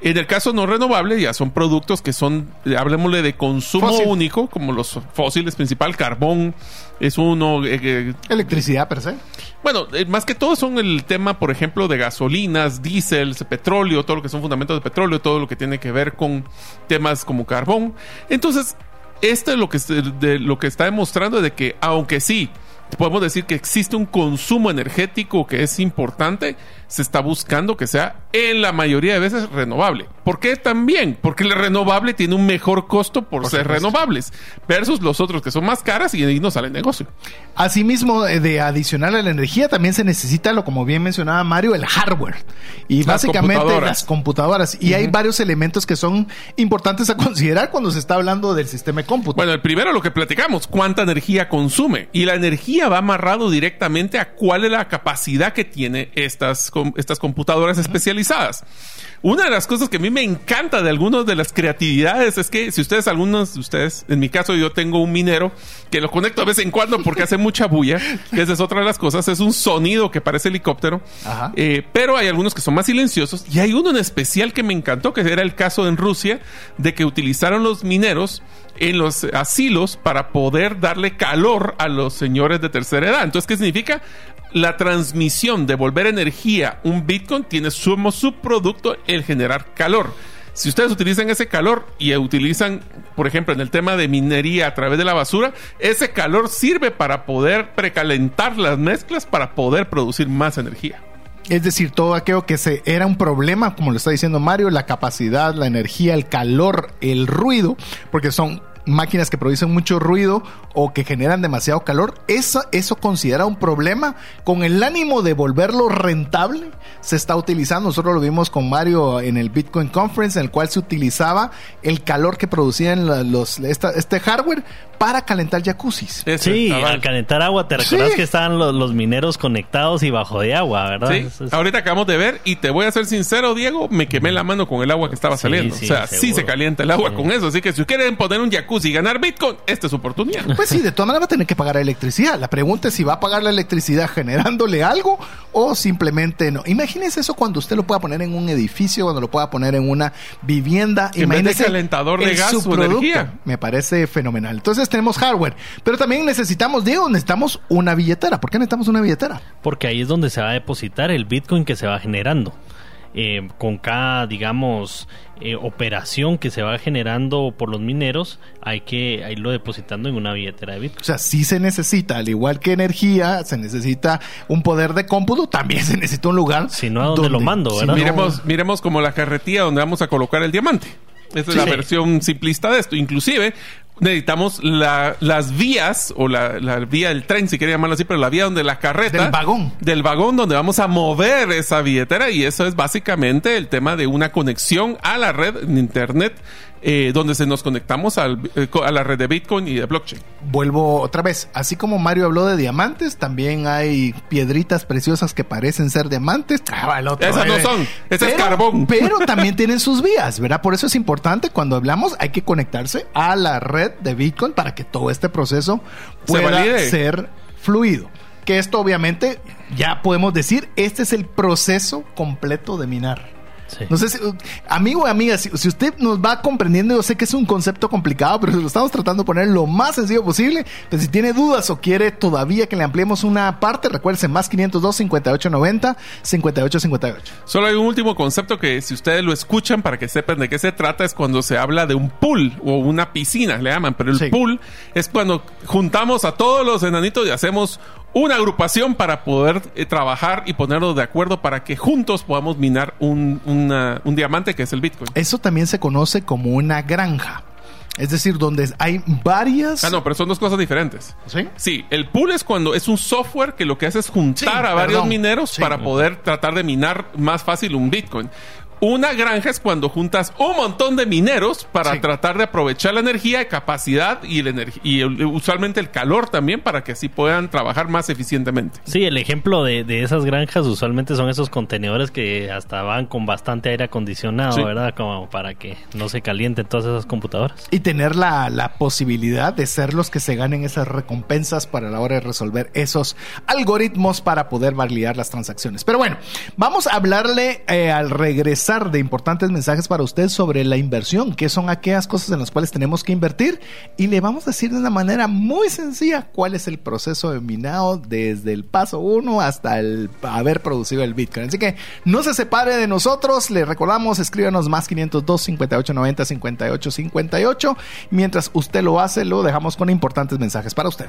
[SPEAKER 3] En el caso no renovable, ya son productos que son, hablemosle de consumo único, como los fósiles principal, carbón es uno.
[SPEAKER 1] Eh, eh, Electricidad per se.
[SPEAKER 3] Bueno, eh, más que todo son el tema, por ejemplo, de gasolinas, diésel, petróleo, todo lo que son fundamentos de petróleo, todo lo que tiene que ver con temas como carbón. Entonces, esto es lo que, de, lo que está demostrando de que, aunque sí, podemos decir que existe un consumo energético que es importante, se está buscando que sea en la mayoría de veces renovable. ¿Por qué también? Porque el renovable tiene un mejor costo por, ser renovables versus los otros que son más caras y ahí no sale negocio.
[SPEAKER 1] Asimismo, eh, de adicional a la energía también se necesita, lo como bien mencionaba Mario, el hardware y básicamente las computadoras. Y hay varios elementos que son importantes a [laughs] considerar cuando se está hablando del sistema de cómputo.
[SPEAKER 3] Bueno, el primero lo que platicamos, cuánta energía consume y la energía va amarrado directamente a cuál es la capacidad que tiene estas com- estas computadoras especializadas. Una de las cosas que a mí me encanta de algunas de las creatividades es que si ustedes, algunos de ustedes, en mi caso yo tengo un minero que lo conecto de vez en cuando porque hace mucha bulla, [laughs] que esa es otra de las cosas, es un sonido que parece helicóptero. Eh, pero hay algunos que son más silenciosos y hay uno en especial que me encantó, que era el caso en Rusia, de que utilizaron los mineros en los asilos para poder darle calor a los señores de tercera edad. Entonces, ¿qué significa? La transmisión de volver energía, un Bitcoin tiene como subproducto el generar calor. Si ustedes utilizan ese calor y utilizan, por ejemplo, en el tema de minería a través de la basura, ese calor sirve para poder precalentar las mezclas para poder producir más energía.
[SPEAKER 1] Es decir, todo aquello que se era un problema, como lo está diciendo Mario, la capacidad, la energía, el calor, el ruido, porque son máquinas que producen mucho ruido o que generan demasiado calor, eso, eso considera un problema con el ánimo de volverlo rentable. Se está utilizando, nosotros lo vimos con Mario en el Bitcoin Conference, en el cual se utilizaba el calor que producían la- los, esta- este hardware para calentar jacuzzis.
[SPEAKER 2] Sí, al calentar agua, ¿te recordás
[SPEAKER 1] Sí.
[SPEAKER 2] que estaban los, los mineros conectados y bajo de agua, verdad?
[SPEAKER 3] Sí,
[SPEAKER 2] Es- es-
[SPEAKER 3] ahorita acabamos de ver y te voy a ser sincero, Diego, me quemé la mano con el agua que estaba
[SPEAKER 2] Sí,
[SPEAKER 3] saliendo.
[SPEAKER 2] sí,
[SPEAKER 3] o sea, sí
[SPEAKER 2] seguro.
[SPEAKER 3] se calienta el agua
[SPEAKER 2] Sí.
[SPEAKER 3] con eso. Así que si quieren poner un jacuzzi y ganar Bitcoin, esta es su oportunidad.
[SPEAKER 1] Pues sí, de todas maneras va a tener que pagar la electricidad. La pregunta es si va a pagar la electricidad generándole algo o simplemente no. Imagínese eso cuando usted lo pueda poner en un edificio, cuando lo pueda poner en una vivienda.
[SPEAKER 3] En vez de
[SPEAKER 1] Imagínese
[SPEAKER 3] calentador de
[SPEAKER 1] el
[SPEAKER 3] gas o
[SPEAKER 1] subproducto.
[SPEAKER 3] energía.
[SPEAKER 1] Me parece fenomenal. Entonces tenemos hardware, pero también necesitamos, Diego, necesitamos una billetera. ¿Por qué necesitamos una billetera?
[SPEAKER 2] Porque ahí es donde se va a depositar el Bitcoin que se va generando. Eh, con cada, digamos, eh, operación que se va generando por los mineros, hay que irlo depositando en una billetera de Bitcoin.
[SPEAKER 1] O sea, sí se necesita, al igual que energía, se necesita un poder de cómputo, también se necesita un lugar.
[SPEAKER 2] Si no, ¿a dónde lo mando, verdad?
[SPEAKER 3] Miremos, miremos como la carretilla donde vamos a colocar el diamante. Esa es la
[SPEAKER 2] Sí.
[SPEAKER 3] versión simplista de esto. Inclusive necesitamos la- las vías o la, la vía del tren, si quiere llamarlo así, pero la vía donde la carreta...
[SPEAKER 1] Del vagón.
[SPEAKER 3] Del vagón donde vamos a mover esa billetera y eso es básicamente el tema de una conexión a la red en Internet eh, donde se nos conectamos al- eh, a la red de Bitcoin y de blockchain.
[SPEAKER 1] Vuelvo otra vez, así como Mario habló de diamantes, también hay piedritas preciosas que parecen ser diamantes. Ah, el otro,
[SPEAKER 3] Esas no son, ese es
[SPEAKER 1] Pero-
[SPEAKER 3] carbón. [laughs]
[SPEAKER 1] Pero también tienen sus vías, ¿verdad? Por eso es importante cuando hablamos, hay que conectarse a la red de Bitcoin para que todo este proceso pueda ser fluido. Que esto obviamente ya podemos decir, este es el proceso completo de minar.
[SPEAKER 2] Sí.
[SPEAKER 1] No sé si, uh, amigo o amiga, si, si usted nos va comprendiendo, yo sé que es un concepto complicado, pero lo estamos tratando de poner lo más sencillo posible. Pero si tiene dudas o quiere todavía que le ampliemos una parte, recuérdese más 502 5890 5858.
[SPEAKER 3] Solo hay un último concepto que si ustedes lo escuchan para que sepan de qué se trata es cuando se habla de un pool o una piscina, le llaman, pero el
[SPEAKER 1] Sí.
[SPEAKER 3] pool es cuando juntamos a todos los enanitos y hacemos una agrupación para poder eh, trabajar y ponernos de acuerdo para que juntos podamos minar un, una- un diamante que es el Bitcoin.
[SPEAKER 1] Eso también se conoce como una granja. Es decir, donde hay varias.
[SPEAKER 3] Ah, no, pero son dos cosas diferentes.
[SPEAKER 1] ¿Sí?
[SPEAKER 3] Sí, el pool es cuando es un software que lo que hace es juntar
[SPEAKER 1] Sí,
[SPEAKER 3] a varios
[SPEAKER 1] perdón.
[SPEAKER 3] mineros
[SPEAKER 1] Sí.
[SPEAKER 3] para poder tratar de minar más fácil un Bitcoin. Una granja es cuando juntas un montón de mineros para
[SPEAKER 1] Sí.
[SPEAKER 3] tratar de aprovechar la energía, capacidad y, la energ- y el- usualmente el calor también para que así puedan trabajar más eficientemente.
[SPEAKER 2] Sí, el ejemplo de, de esas granjas usualmente son esos contenedores que hasta van con bastante aire acondicionado,
[SPEAKER 3] Sí.
[SPEAKER 2] ¿verdad? Como para que no se calienten todas esas computadoras.
[SPEAKER 1] y tener la, la posibilidad de ser los que se ganen esas recompensas para la hora de resolver esos algoritmos para poder validar las transacciones. Pero bueno, vamos a hablarle eh, al regresar de importantes mensajes para usted sobre la inversión, que son aquellas cosas en las cuales tenemos que invertir y le vamos a decir de una manera muy sencilla cuál es el proceso de minado desde el paso 1 hasta el haber producido el Bitcoin. Así que no se separe de nosotros, le recordamos, escríbanos más 502 5890 58 58. Mientras usted lo hace, lo dejamos con importantes mensajes para usted.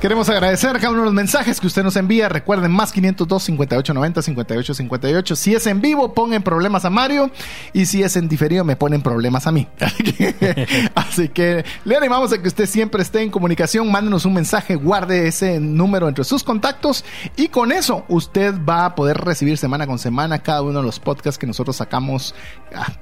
[SPEAKER 1] Queremos agradecer cada uno de los mensajes que usted nos envía. Recuerden, más 502 58 90 58 58. Si es en vivo, pongan problemas a Mario. Y si es en diferido, me ponen problemas a mí. [laughs] Así que le animamos a que usted siempre esté en comunicación. Mándenos un mensaje, guarde ese número entre sus contactos. Y con eso, usted va a poder recibir semana con semana cada uno de los podcasts que nosotros sacamos. Ah,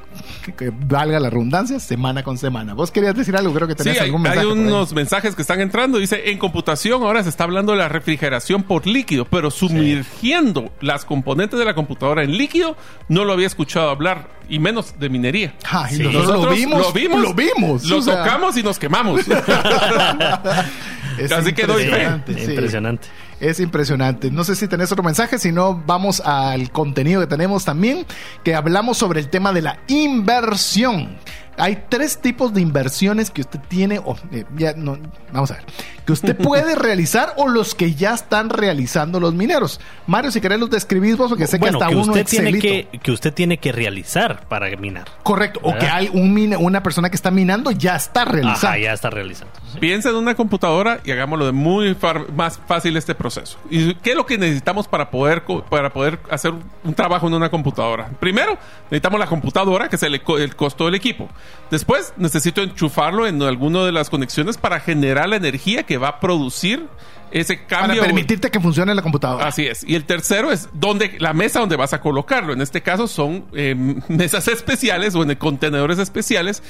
[SPEAKER 1] que, que valga la redundancia, semana con semana. Vos querías decir algo, creo que tenías
[SPEAKER 3] Sí, hay,
[SPEAKER 1] algún mensaje.
[SPEAKER 3] hay unos mensajes que están entrando. Dice, en computación ahora se está hablando de la refrigeración por líquido, pero sumergiendo las componentes de la computadora en líquido, no lo había escuchado hablar, y menos de minería.
[SPEAKER 1] Ay,
[SPEAKER 2] Sí.
[SPEAKER 1] nosotros lo vimos,
[SPEAKER 3] lo vimos,
[SPEAKER 1] lo vimos,
[SPEAKER 3] lo
[SPEAKER 1] o sea,
[SPEAKER 3] tocamos y nos quemamos. [laughs]
[SPEAKER 1] es
[SPEAKER 3] Así que doy fe.
[SPEAKER 1] impresionante, sí.
[SPEAKER 2] Impresionante.
[SPEAKER 1] Es impresionante. No sé si tenés otro mensaje, si no, vamos al contenido que tenemos también, que hablamos sobre el tema de la inversión. Hay tres tipos de inversiones que usted tiene, o eh, ya no, vamos a ver, que usted puede [laughs] realizar o los que ya están realizando los mineros. Mario, si querés los describís vos, porque sé
[SPEAKER 2] bueno,
[SPEAKER 1] que hasta
[SPEAKER 2] que
[SPEAKER 1] uno
[SPEAKER 2] usted tiene
[SPEAKER 1] Excelito.
[SPEAKER 2] que, que usted tiene que realizar para minar.
[SPEAKER 1] Correcto, o que hay un mine- una persona que está minando ya está realizando.
[SPEAKER 2] Ajá, ya está realizando. sí.
[SPEAKER 3] Piensa en una computadora y hagámoslo de muy far- más fácil este proceso. ¿Y qué es lo que necesitamos para poder, co- para poder hacer un trabajo en una computadora? Primero, necesitamos la computadora, que es el, el costo del equipo. Después, necesito enchufarlo en alguna de las conexiones para generar la energía que va a producir ese
[SPEAKER 1] para
[SPEAKER 3] cambio.
[SPEAKER 1] permitirte que funcione la computadora.
[SPEAKER 3] Así es. Y el tercero es donde la mesa donde vas a colocarlo. En este caso son eh, [laughs] mesas especiales o en contenedores especiales.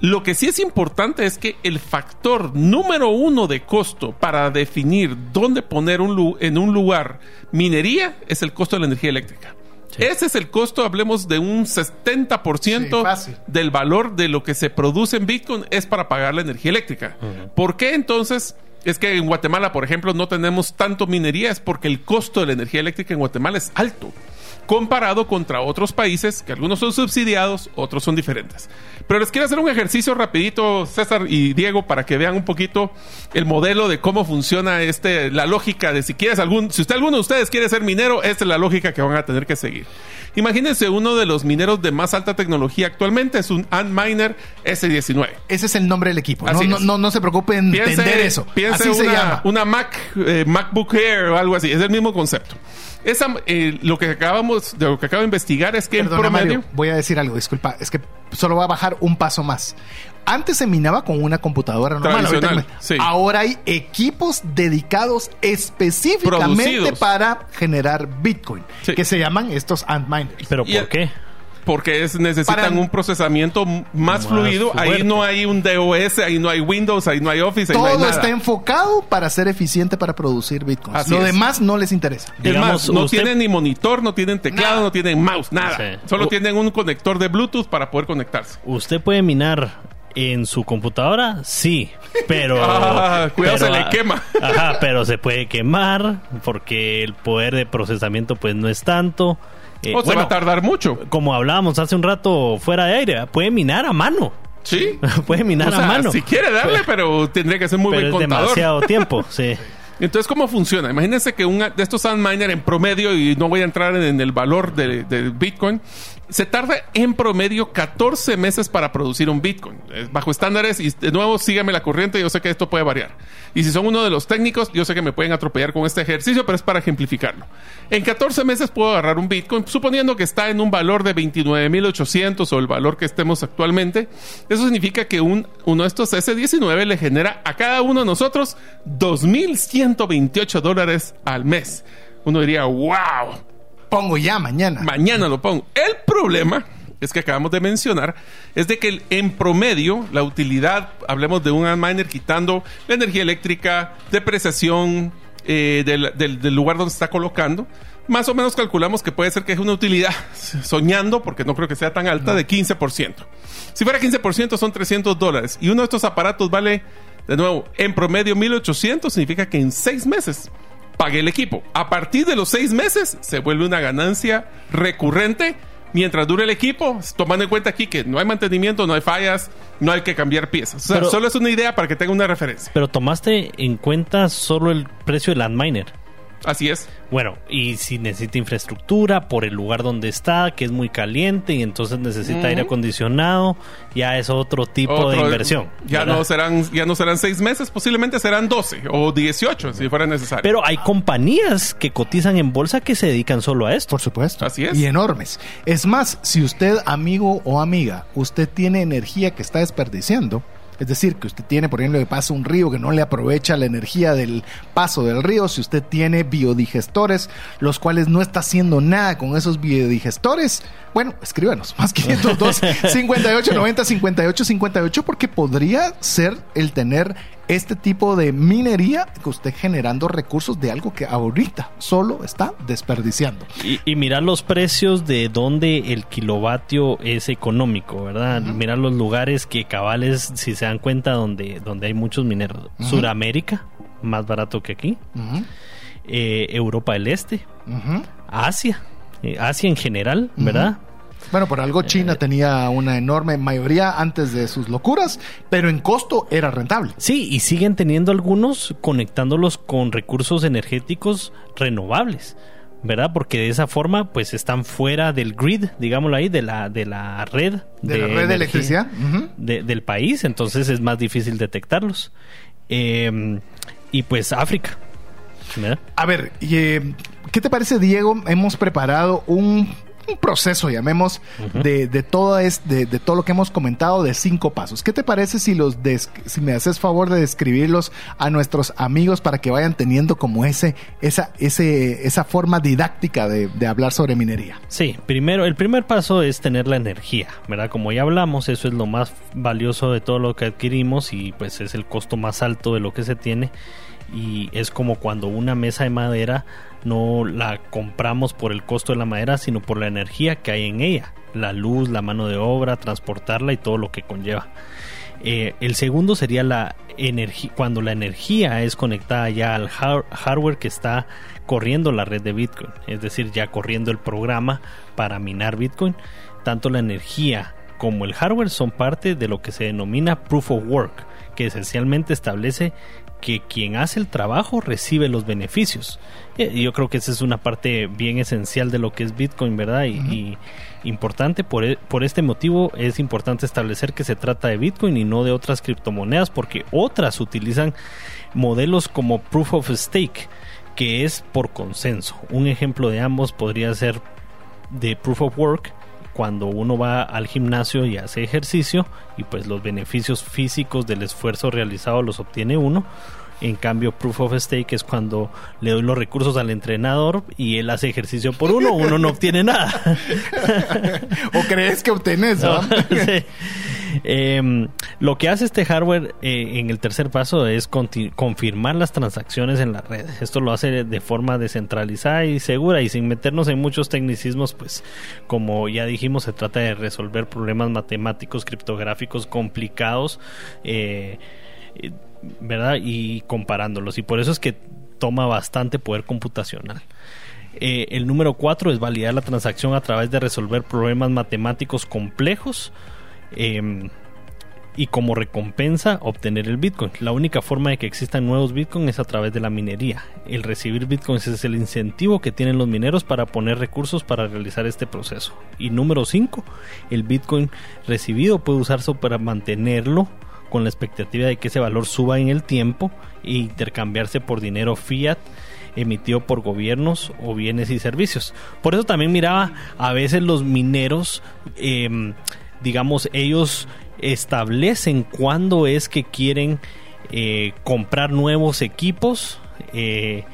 [SPEAKER 3] Lo que sí es importante es que el factor número uno de costo para definir dónde poner un lu- en un lugar minería es el costo de la energía eléctrica. Ese es el costo, hablemos de un 70%
[SPEAKER 1] Sí,
[SPEAKER 3] del valor de lo que se produce en Bitcoin es para pagar la energía eléctrica. ¿Por qué entonces? Es que en Guatemala, por ejemplo, no tenemos tanto minería, es porque el costo de la energía eléctrica en Guatemala es alto, comparado contra otros países, que algunos son subsidiados, otros son diferentes. Pero les quiero hacer un ejercicio rapidito, César y Diego, para que vean un poquito el modelo de cómo funciona este, la lógica de si quieres algún, si usted alguno de ustedes quiere ser minero, esta es la lógica que van a tener que seguir. Imagínense uno de los mineros de más alta tecnología actualmente, es un Antminer S19.
[SPEAKER 1] Ese es el nombre del equipo. No,
[SPEAKER 3] Así
[SPEAKER 1] no, no, no se preocupe en entender eso.
[SPEAKER 3] Piense
[SPEAKER 1] Así
[SPEAKER 3] una,
[SPEAKER 1] se llama.
[SPEAKER 3] una Mac, eh, MacBook Air o algo así. Es el mismo concepto. Esa, eh, lo que acabamos, de lo que acabo de investigar es que
[SPEAKER 1] Perdona,
[SPEAKER 3] en promedio.
[SPEAKER 1] Mario, voy a decir algo, disculpa, es que solo voy a bajar un paso más. Antes se minaba con una computadora normal.
[SPEAKER 3] Tradicional,
[SPEAKER 1] ahorita-
[SPEAKER 3] sí.
[SPEAKER 1] Ahora hay equipos dedicados específicamente
[SPEAKER 3] Producidos.
[SPEAKER 1] para generar Bitcoin,
[SPEAKER 3] Sí.
[SPEAKER 1] que se llaman estos Antminers.
[SPEAKER 2] Pero ¿por qué?
[SPEAKER 3] Porque es, necesitan
[SPEAKER 1] Para-
[SPEAKER 3] un procesamiento más,
[SPEAKER 2] Más
[SPEAKER 3] fluido. Ahí no hay un DOS, ahí no hay Windows, ahí no hay Office, ahí no hay
[SPEAKER 1] Todo
[SPEAKER 3] nada.
[SPEAKER 1] está enfocado para ser eficiente para producir Bitcoin.
[SPEAKER 3] Así
[SPEAKER 1] Lo
[SPEAKER 3] es.
[SPEAKER 1] demás no les interesa.
[SPEAKER 3] Es
[SPEAKER 2] Digamos,
[SPEAKER 3] más, no
[SPEAKER 2] usted-
[SPEAKER 3] tienen ni monitor, no tienen teclado,
[SPEAKER 1] Nada.
[SPEAKER 3] no tienen mouse, nada.
[SPEAKER 2] Sí.
[SPEAKER 3] Solo
[SPEAKER 2] O-
[SPEAKER 3] tienen un conector de Bluetooth para poder conectarse.
[SPEAKER 2] ¿Usted puede minar en su computadora? Sí, pero... [laughs]
[SPEAKER 3] Ah, cuidado,
[SPEAKER 2] pero,
[SPEAKER 3] se le quema.
[SPEAKER 2] Ajá, pero se puede quemar porque el poder de procesamiento pues no es tanto. Eh,
[SPEAKER 3] o se va a tardar mucho.
[SPEAKER 2] como hablábamos hace un rato fuera de aire, puede minar a mano.
[SPEAKER 3] Sí. [laughs]
[SPEAKER 2] puede minar
[SPEAKER 3] O sea,
[SPEAKER 2] a mano.
[SPEAKER 3] si quiere darle, pero tendría que ser muy
[SPEAKER 2] pero
[SPEAKER 3] buen
[SPEAKER 2] es
[SPEAKER 3] contador.
[SPEAKER 2] demasiado [laughs] tiempo, sí.
[SPEAKER 3] Entonces, ¿cómo funciona? Imagínense que un de estos Sandminer en promedio, y no voy a entrar en, el valor de- del Bitcoin, se tarda en promedio 14 meses para producir un Bitcoin. Bajo estándares, y de nuevo, sígame la corriente, yo sé que esto puede variar. Y si son uno de los técnicos, yo sé que me pueden atropellar con este ejercicio, pero es para ejemplificarlo. En 14 meses puedo agarrar un Bitcoin, suponiendo que está en un valor de 29.800 o el valor que estemos actualmente. Eso significa que un, uno de estos S19 le genera a cada uno de nosotros 2.128 dólares al mes. Uno diría, wow,
[SPEAKER 1] Pongo ya mañana.
[SPEAKER 3] mañana lo pongo. El problema es que acabamos de mencionar es de que en promedio la utilidad, hablemos de un miner quitando la energía eléctrica, depreciación eh, del, del- del lugar donde se está colocando, más o menos calculamos que puede ser que es una utilidad, [laughs] soñando, porque no creo que sea tan alta, de 15%. Si fuera 15% son 300 dólares y uno de estos aparatos vale, de nuevo, en promedio 1800, significa que en seis meses pague el equipo. A partir de los seis meses se vuelve una ganancia recurrente mientras dure el equipo, tomando en cuenta aquí que no hay mantenimiento, no hay fallas, no hay que cambiar piezas. O sea,
[SPEAKER 2] Pero-
[SPEAKER 3] solo es una idea para que tenga una referencia.
[SPEAKER 2] Pero tomaste en cuenta solo el precio del Landminer.
[SPEAKER 3] Así es.
[SPEAKER 2] Bueno, y si necesita infraestructura por el lugar donde está, que es muy caliente y entonces necesita aire acondicionado, ya es otro tipo de inversión.
[SPEAKER 3] Ya
[SPEAKER 2] ¿verdad?
[SPEAKER 3] no serán, ya no serán seis meses, posiblemente serán 12 o 18 si fuera necesario.
[SPEAKER 2] Pero hay compañías que cotizan en bolsa que se dedican solo a esto.
[SPEAKER 1] Por supuesto.
[SPEAKER 3] Así es.
[SPEAKER 1] Y enormes. Es más, si usted, amigo o amiga, usted tiene energía que está desperdiciando, es decir, que usted tiene, por ejemplo, que pasa un río que no le aprovecha la energía del paso del río, si usted tiene biodigestores, los cuales no está haciendo nada con esos biodigestores, bueno, escríbanos, más 502 58 90 58 58, porque podría ser el tener este tipo de minería que usted generando recursos de algo que ahorita solo está desperdiciando.
[SPEAKER 2] Y, y mirar los precios de donde el kilovatio es económico, ¿verdad? Mirar los lugares que cabales, si se dan cuenta, donde, donde hay muchos mineros.
[SPEAKER 1] Ujú.
[SPEAKER 2] Suramérica, más barato que aquí. Eh, Europa del Este. Asia. Eh, Asia en general, ¿verdad?
[SPEAKER 1] Bueno, por algo China tenía una enorme mayoría antes de sus locuras, pero en costo era rentable.
[SPEAKER 2] Sí, y siguen teniendo algunos conectándolos con recursos energéticos renovables, ¿verdad? Porque de esa forma, pues están fuera del grid, digámoslo ahí, de la, de la red.
[SPEAKER 1] De, la red de electricidad.
[SPEAKER 2] De- del país, entonces es más difícil detectarlos. Eh, y pues África, ¿verdad?
[SPEAKER 1] A ver, y, eh, ¿qué te parece, Diego? Hemos preparado un, un proceso, llamemos, de, de, todo es, de, de todo lo que hemos comentado de cinco pasos. ¿Qué te parece si, los des- si me haces favor de describirlos a nuestros amigos para que vayan teniendo como ese, esa, ese, esa forma didáctica de, de hablar sobre minería?
[SPEAKER 2] Sí, primero, el primer paso es tener la energía, ¿verdad? Como ya hablamos, eso es lo más valioso de todo lo que adquirimos y pues es el costo más alto de lo que se tiene y es como cuando una mesa de madera no la compramos por el costo de la madera, sino por la energía que hay en ella, la luz, la mano de obra, transportarla y todo lo que conlleva. Eh, el segundo sería la energía, cuando la energía es conectada ya al har- hardware que está corriendo la red de Bitcoin, es decir, ya corriendo el programa para minar Bitcoin, tanto la energía como el hardware son parte de lo que se denomina proof of work, que esencialmente establece que quien hace el trabajo recibe los beneficios. Yo creo que esa es una parte bien esencial de lo que es Bitcoin, ¿verdad? Y, y importante, por, e- por este motivo es importante establecer que se trata de Bitcoin y no de otras criptomonedas, porque otras utilizan modelos como Proof of Stake, que es por consenso. Un ejemplo de ambos podría ser de Proof of Work, cuando uno va al gimnasio y hace ejercicio y pues los beneficios físicos del esfuerzo realizado los obtiene uno. En cambio, Proof of Stake es cuando le doy los recursos al entrenador y él hace ejercicio por uno, uno no obtiene nada. [laughs]
[SPEAKER 1] ¿O crees que obtenés?
[SPEAKER 2] No, [laughs]
[SPEAKER 1] ¿no? [laughs]
[SPEAKER 2] sí. Em, lo que hace este hardware eh, en el tercer paso es confirmar las transacciones en la red. Esto lo hace de forma descentralizada y segura y sin meternos en muchos tecnicismos, pues como ya dijimos, se trata de resolver problemas matemáticos, criptográficos complicados, eh, ¿verdad? Y comparándolos. Y por eso es que toma bastante poder computacional. Eh, el número 4 es validar la transacción a través de resolver problemas matemáticos complejos eh, y como recompensa obtener el Bitcoin. La única forma de que existan nuevos Bitcoin es a través de la minería. El recibir Bitcoins es el incentivo que tienen los mineros para poner recursos para realizar este proceso. Y número 5, el Bitcoin recibido puede usarse para mantenerlo con la expectativa de que ese valor suba en el tiempo e intercambiarse por dinero fiat emitido por gobiernos o bienes y servicios. Por eso también miraba a veces los mineros, eh, digamos, ellos establecen cuándo es que quieren eh, comprar nuevos equipos. eh,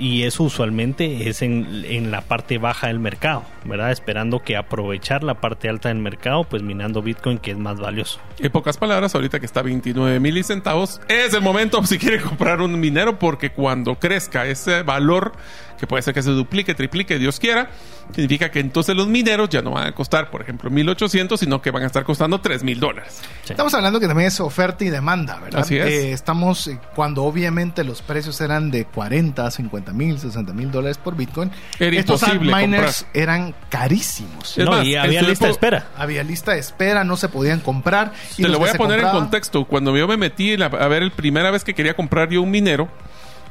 [SPEAKER 2] y eso usualmente es en, en la parte baja del mercado, ¿verdad? Esperando que aprovechar la parte alta del mercado, pues minando Bitcoin que es más valioso.
[SPEAKER 3] En pocas palabras, ahorita que está a 29 mil centavos, es el momento [laughs] si quiere comprar un minero porque cuando crezca ese valor, que puede ser que se duplique, triplique, Dios quiera, significa que entonces los mineros ya no van a costar, por ejemplo, 1800, sino que van a estar costando 3 mil dólares.
[SPEAKER 2] Sí.
[SPEAKER 1] Estamos hablando que también es oferta y demanda, ¿verdad?
[SPEAKER 3] Así es.
[SPEAKER 1] Eh, estamos eh, cuando obviamente los precios eran de 40, 50 mil, 60 mil dólares por Bitcoin,
[SPEAKER 3] Era
[SPEAKER 1] estos miners eran carísimos.
[SPEAKER 3] Es
[SPEAKER 2] no,
[SPEAKER 3] más,
[SPEAKER 2] y había lista de espera.
[SPEAKER 1] Había lista de espera, no se podían comprar. y
[SPEAKER 3] Te lo voy a poner en contexto. Cuando yo me metí la- a ver el primera vez que quería comprar yo un minero,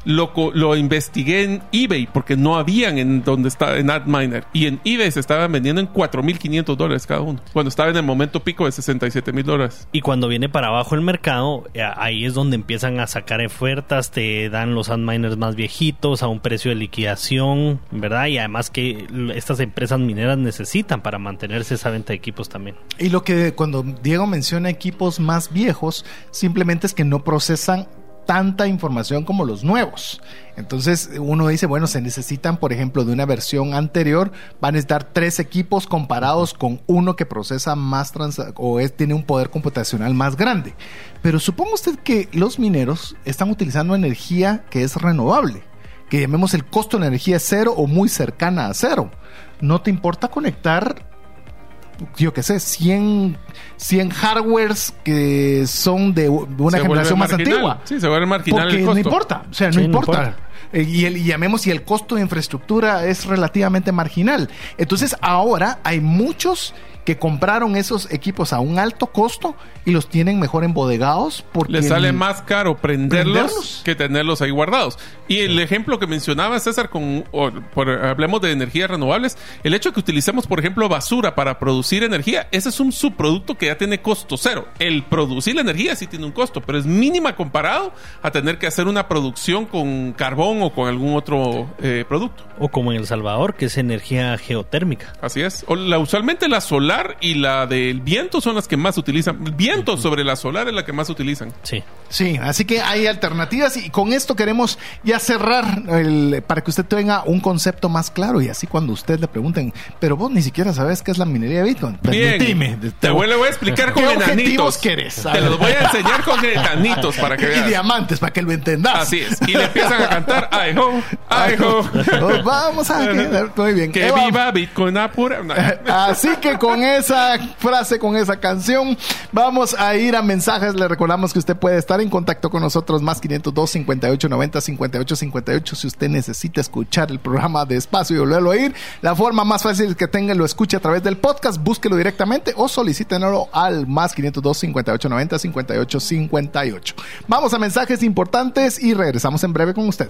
[SPEAKER 3] lo, co- lo investigué en eBay porque no habían en donde está en AdMiner. Y en eBay se estaban vendiendo en 4.500 dólares cada uno. Cuando estaba en el momento pico de 67 mil dólares.
[SPEAKER 2] Y cuando viene para abajo el mercado, eh, ahí es donde empiezan a sacar ofertas, te dan los miners más viejitos a un precio de liquidación, ¿verdad? Y además que estas empresas mineras necesitan para mantenerse esa venta de equipos también.
[SPEAKER 1] Y lo que cuando Diego menciona equipos más viejos, simplemente es que no procesan tanta información como los nuevos. Entonces uno dice, bueno, se necesitan, por ejemplo, de una versión anterior, van a necesitar tres equipos comparados con uno que procesa más o es, tiene un poder computacional más grande. Pero suponga usted que los mineros están utilizando energía que es renovable, que llamemos el costo de energía cero o muy cercana a cero. ¿No te importa conectar yo qué sé, 100, 100 hardwares que son de una
[SPEAKER 3] Se
[SPEAKER 1] generación más
[SPEAKER 3] marginal.
[SPEAKER 1] antigua.
[SPEAKER 3] Sí, se vuelve marginal
[SPEAKER 1] Porque
[SPEAKER 3] el
[SPEAKER 1] no importa, o sea, no
[SPEAKER 2] Sí, no
[SPEAKER 1] importa.
[SPEAKER 2] importa.
[SPEAKER 1] Eh, Y, el, y llamemos si el costo de infraestructura es relativamente marginal. Entonces ahora hay muchos que compraron esos equipos a un alto costo y los tienen mejor embodegados porque
[SPEAKER 3] Le sale
[SPEAKER 1] el-
[SPEAKER 3] más caro prenderlos,
[SPEAKER 1] ¿Prenderlos?
[SPEAKER 3] que tenerlos ahí guardados. Y el ejemplo que mencionaba César, con, o, por- hablemos de energías renovables, el hecho que utilicemos, por ejemplo, basura para producir energía, ese es un subproducto que ya tiene costo cero. El producir la energía sí tiene un costo, pero es mínima comparado a tener que hacer una producción con carbón o con algún otro eh, producto.
[SPEAKER 2] O como en El Salvador, que es energía geotérmica.
[SPEAKER 3] Así es. O la, usualmente la solar y la del viento son las que más utilizan. El viento sobre la solar es la que más utilizan.
[SPEAKER 2] Sí.
[SPEAKER 1] Sí, así que hay alternativas y con esto queremos ya cerrar el- para que usted tenga un concepto más claro y así cuando usted le pregunten, pero vos ni siquiera sabes qué es la minería de Bitcoin. Permitime,
[SPEAKER 3] Bien. Te voy, le voy a explicar [laughs] con
[SPEAKER 1] ¿Qué objetivos
[SPEAKER 3] enanitos.
[SPEAKER 1] querés?
[SPEAKER 3] Te los voy a enseñar con enanitos para que [laughs]
[SPEAKER 1] y
[SPEAKER 3] veas.
[SPEAKER 1] diamantes para que lo entendas.
[SPEAKER 3] Así es. Y le empiezan a cantar ay ho, ay ho. [laughs]
[SPEAKER 1] Vamos a quedar muy bien.
[SPEAKER 3] Que
[SPEAKER 1] Eva,
[SPEAKER 3] viva Bitcoin apura. No.
[SPEAKER 1] Así que con esa frase, con esa canción, vamos a ir a mensajes. Le recordamos que usted puede estar en contacto con nosotros, más 502 58 90 58 58. Si usted necesita escuchar el programa despacio y volverlo a oír, la forma más fácil que tenga lo escuche a través del podcast, búsquelo directamente o solicítenlo al más 502 58 90 58 58. Vamos a mensajes importantes y regresamos en breve con usted.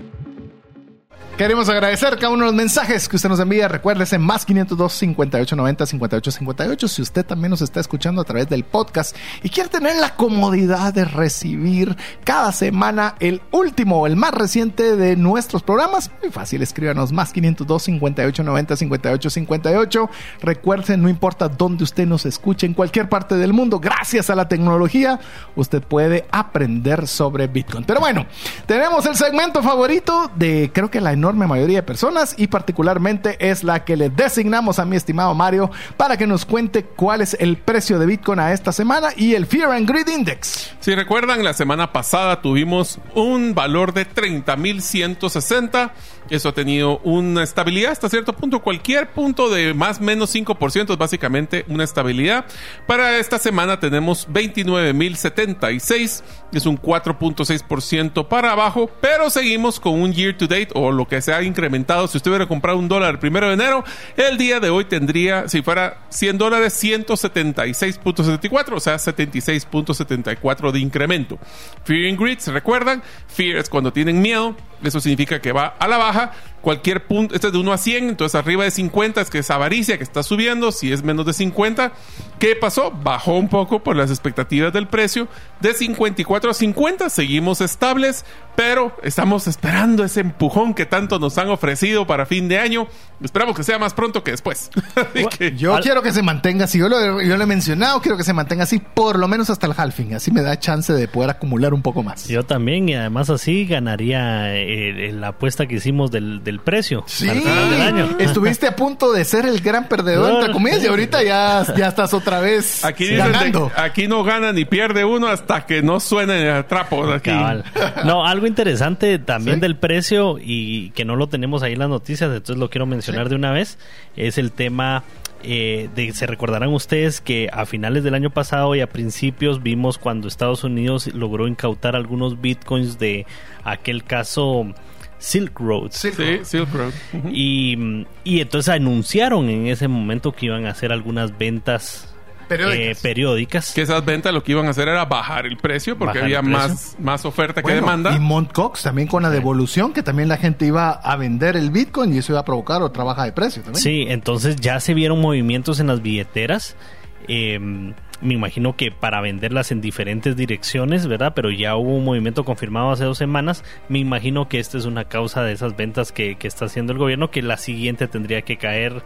[SPEAKER 1] Queremos agradecer cada uno de los mensajes que usted nos envía. Recuérdese, más 502 58 90 58 58. Si usted también nos está escuchando a través del podcast y quiere tener la comodidad de recibir cada semana el último el más reciente de nuestros programas, muy fácil, escríbanos más 502 58 90 58 58. Recuerde, no importa dónde usted nos escuche, en cualquier parte del mundo, gracias a la tecnología, usted puede aprender sobre Bitcoin. Pero bueno, tenemos el segmento favorito de creo que la enorme mayoría de personas y particularmente es la que le designamos a mi estimado Mario para que nos cuente cuál es el precio de Bitcoin a esta semana y el Fear and Greed Index.
[SPEAKER 3] Si recuerdan, la semana pasada tuvimos un valor de 30.160. Eso ha tenido una estabilidad hasta cierto punto. Cualquier punto de más o menos 5% es básicamente una estabilidad. Para esta semana tenemos 29.076. Es un 4.6% para abajo. Pero seguimos con un year to date o lo que se ha incrementado. Si usted hubiera comprado un dólar el primero de enero, el día de hoy tendría, si fuera 100 dólares, 176.74. O sea, 76.74 de incremento. Fear and Greed, ¿se recuerdan? Fear es cuando tienen miedo. Eso significa que va a la baja. barra cualquier punto, este es de 1 a 100, entonces arriba de 50 es que es avaricia, que está subiendo, si es menos de 50, ¿qué pasó? Bajó un poco por las expectativas del precio, de 54 a 50 seguimos estables, pero estamos esperando ese empujón que tanto nos han ofrecido para fin de año, esperamos que sea más pronto que después. [laughs] Que-
[SPEAKER 1] Yo
[SPEAKER 2] Al-
[SPEAKER 1] quiero que se mantenga así. Yo lo, yo lo he mencionado, quiero que se mantenga así por lo menos hasta el halving. Así me da chance de poder acumular un poco más.
[SPEAKER 2] Yo también, y además así ganaría eh, eh, la apuesta que hicimos del, del precio
[SPEAKER 1] Sí,
[SPEAKER 2] al final del año.
[SPEAKER 1] estuviste a punto de ser el gran perdedor,
[SPEAKER 2] No,
[SPEAKER 1] entre comillas, y ahorita ya, ya estás otra vez
[SPEAKER 3] Aquí, de-
[SPEAKER 1] ganando.
[SPEAKER 3] aquí no gana ni pierde uno hasta que no suene a trapo. Aquí.
[SPEAKER 2] Cabal. No, algo interesante también
[SPEAKER 1] Sí.
[SPEAKER 2] del precio y que no lo tenemos ahí en las noticias, entonces lo quiero mencionar de una vez, es el tema eh, de, se recordarán ustedes que a finales del año pasado y a principios vimos cuando Estados Unidos logró incautar algunos bitcoins de aquel caso Silk Road.
[SPEAKER 1] Sí,
[SPEAKER 3] Sí, Silk Road.
[SPEAKER 2] Y, y entonces anunciaron en ese momento que iban a hacer algunas ventas
[SPEAKER 1] Periódicas.
[SPEAKER 2] eh, periódicas.
[SPEAKER 3] Que esas ventas lo que iban a hacer era bajar el precio porque
[SPEAKER 2] Bajar
[SPEAKER 3] había
[SPEAKER 2] precio.
[SPEAKER 3] más, más oferta que
[SPEAKER 1] Bueno,
[SPEAKER 3] demanda.
[SPEAKER 1] Y Mont Cox también con la devolución, que también la gente iba a vender el Bitcoin y eso iba a provocar otra baja de precio también.
[SPEAKER 2] Sí, entonces ya se vieron movimientos en las billeteras. Eh, me imagino que para venderlas en diferentes direcciones, ¿verdad? Pero ya hubo un movimiento confirmado hace dos semanas. Me imagino que esta es una causa de esas ventas que, está haciendo el gobierno, que la siguiente tendría que caer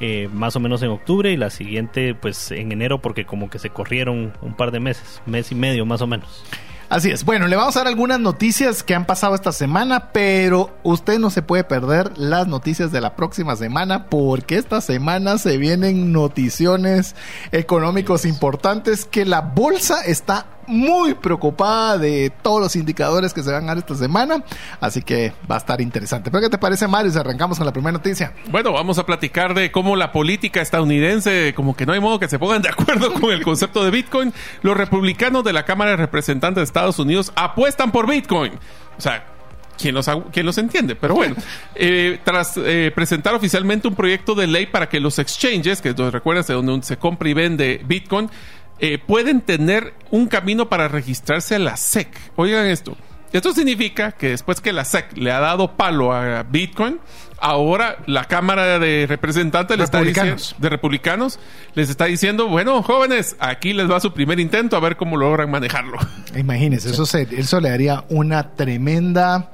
[SPEAKER 2] eh, más o menos en octubre y la siguiente pues en enero porque como que se corrieron un par de meses, mes y medio más o menos.
[SPEAKER 1] Así es. Bueno, le vamos a dar algunas noticias que han pasado esta semana, pero usted no se puede perder las noticias de la próxima semana porque esta semana se vienen noticiones económicos importantes que la bolsa está muy preocupada de todos los indicadores que se van a dar esta semana, así que va a estar interesante. ¿Pero qué te parece, Mario? Arrancamos con la primera noticia.
[SPEAKER 3] Bueno, vamos a platicar de cómo la política estadounidense, como que no hay modo que se pongan de acuerdo con el concepto de Bitcoin. Los republicanos de la Cámara de Representantes de Estados Unidos apuestan por Bitcoin. O sea, ¿quién los, quién los entiende? Pero bueno, eh, tras eh, presentar oficialmente un proyecto de ley para que los exchanges, que recuerdas de donde se compra y vende Bitcoin, eh, pueden tener un camino para registrarse a la SEC. Oigan esto. Esto significa que después que la SEC le ha dado palo a Bitcoin, ahora la Cámara de Representantes está diciendo- de republicanos les está diciendo, bueno, jóvenes, aquí les va su primer intento a ver cómo logran manejarlo.
[SPEAKER 1] Imagínense, eso, se- eso le daría una tremenda...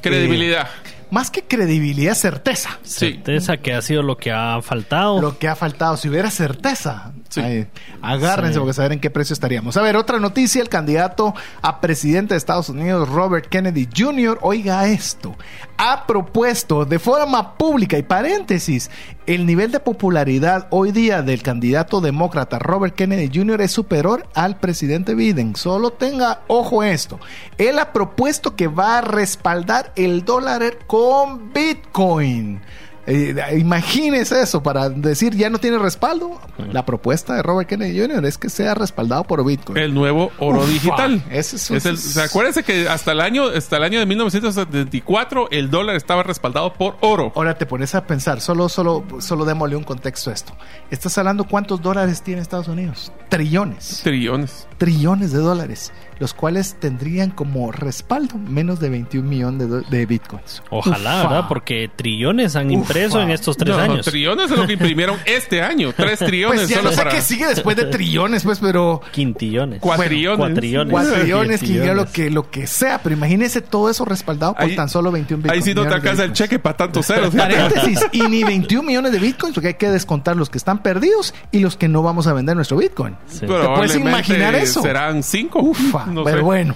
[SPEAKER 3] Credibilidad.
[SPEAKER 1] eh, más que credibilidad, certeza.
[SPEAKER 3] sí.
[SPEAKER 2] Certeza que ha sido lo que ha faltado.
[SPEAKER 1] Lo que ha faltado, si hubiera certeza,
[SPEAKER 3] Sí.
[SPEAKER 1] agárrense
[SPEAKER 2] Sí.
[SPEAKER 1] porque saber en qué precio estaríamos. A ver, otra noticia, el candidato a presidente de Estados Unidos, Robert Kennedy Jr., oiga esto, ha propuesto de forma pública y paréntesis, el nivel de popularidad hoy día del candidato demócrata Robert Kennedy Jr. es superior al presidente Biden. Solo tenga ojo esto. Él ha propuesto que va a respaldar el dólar con Bitcoin. Eh, imagínese eso para decir ya no tiene respaldo. La propuesta de Robert Kennedy Jr. es que sea respaldado por Bitcoin.
[SPEAKER 3] El nuevo oro
[SPEAKER 1] Ufa,
[SPEAKER 3] digital.
[SPEAKER 1] ese es-
[SPEAKER 3] Es el- o sea, acuérdense que hasta el año, hasta el año de 1974 el dólar estaba respaldado por oro.
[SPEAKER 1] Ahora te pones a pensar, solo, solo, solo démosle un contexto a esto. Estás hablando cuántos dólares tiene Estados Unidos. Trillones.
[SPEAKER 3] Trillones.
[SPEAKER 1] Trillones de dólares. Los cuales tendrían como respaldo menos de 21 millones de, bitcoins.
[SPEAKER 2] Ojalá,
[SPEAKER 1] Ufa.
[SPEAKER 2] ¿verdad? Porque trillones han impreso
[SPEAKER 1] Ufa.
[SPEAKER 2] en estos tres
[SPEAKER 3] No,
[SPEAKER 2] años.
[SPEAKER 3] Trillones es lo que imprimieron este año. [laughs] Tres trillones
[SPEAKER 1] Pues ya
[SPEAKER 3] solo
[SPEAKER 1] no sé
[SPEAKER 3] para.
[SPEAKER 1] qué sigue después de trillones, pues, pero
[SPEAKER 2] Quintillones.
[SPEAKER 3] Cuatrillones.
[SPEAKER 2] Cuatrillones.
[SPEAKER 1] cuatrillones, quintillones, lo
[SPEAKER 2] Quintillones.
[SPEAKER 1] que, lo que sea. Pero imagínese todo eso respaldado por
[SPEAKER 3] Ahí-
[SPEAKER 1] tan solo 21 bitcoins.
[SPEAKER 3] Ahí sí no te alcanza el cheque para tantos ceros. [laughs]
[SPEAKER 1] Paréntesis, y ni 21 millones de bitcoins, porque hay que descontar los que están perdidos y los que no vamos a vender nuestro bitcoin.
[SPEAKER 2] Sí.
[SPEAKER 1] ¿Te puedes imaginar eso?
[SPEAKER 3] Serán cinco.
[SPEAKER 1] Ufa, [laughs]
[SPEAKER 3] No
[SPEAKER 1] pero
[SPEAKER 3] sé.
[SPEAKER 1] bueno.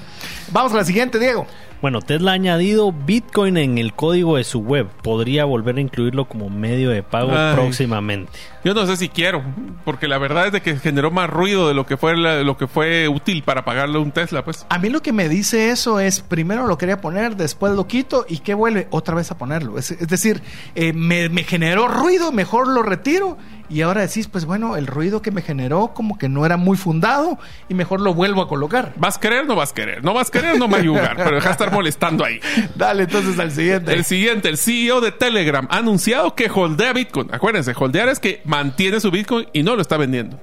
[SPEAKER 1] Vamos a la siguiente, Diego.
[SPEAKER 2] Bueno, Tesla ha añadido Bitcoin en el código de su web. Podría volver a incluirlo como medio de pago
[SPEAKER 3] Ay.
[SPEAKER 2] próximamente.
[SPEAKER 3] Yo no sé si quiero, porque la verdad es de que generó más ruido de lo que fue la- lo que fue útil para pagarle un Tesla, pues.
[SPEAKER 1] A mí lo que me dice eso es, primero lo quería poner, después lo quito y que vuelve otra vez a ponerlo. Es, es decir, eh, me, me generó ruido, mejor lo retiro y ahora decís, pues bueno, el ruido que me generó como que no era muy fundado y mejor lo vuelvo a colocar.
[SPEAKER 3] ¿Vas a querer? No vas a querer. No vas a querer, no me ayudar. Pero deja de estar molestando ahí. [laughs]
[SPEAKER 1] Dale entonces al siguiente.
[SPEAKER 3] El siguiente, el CEO de Telegram ha anunciado que holdea Bitcoin. Acuérdense, holdear es que mantiene su Bitcoin y no lo está vendiendo.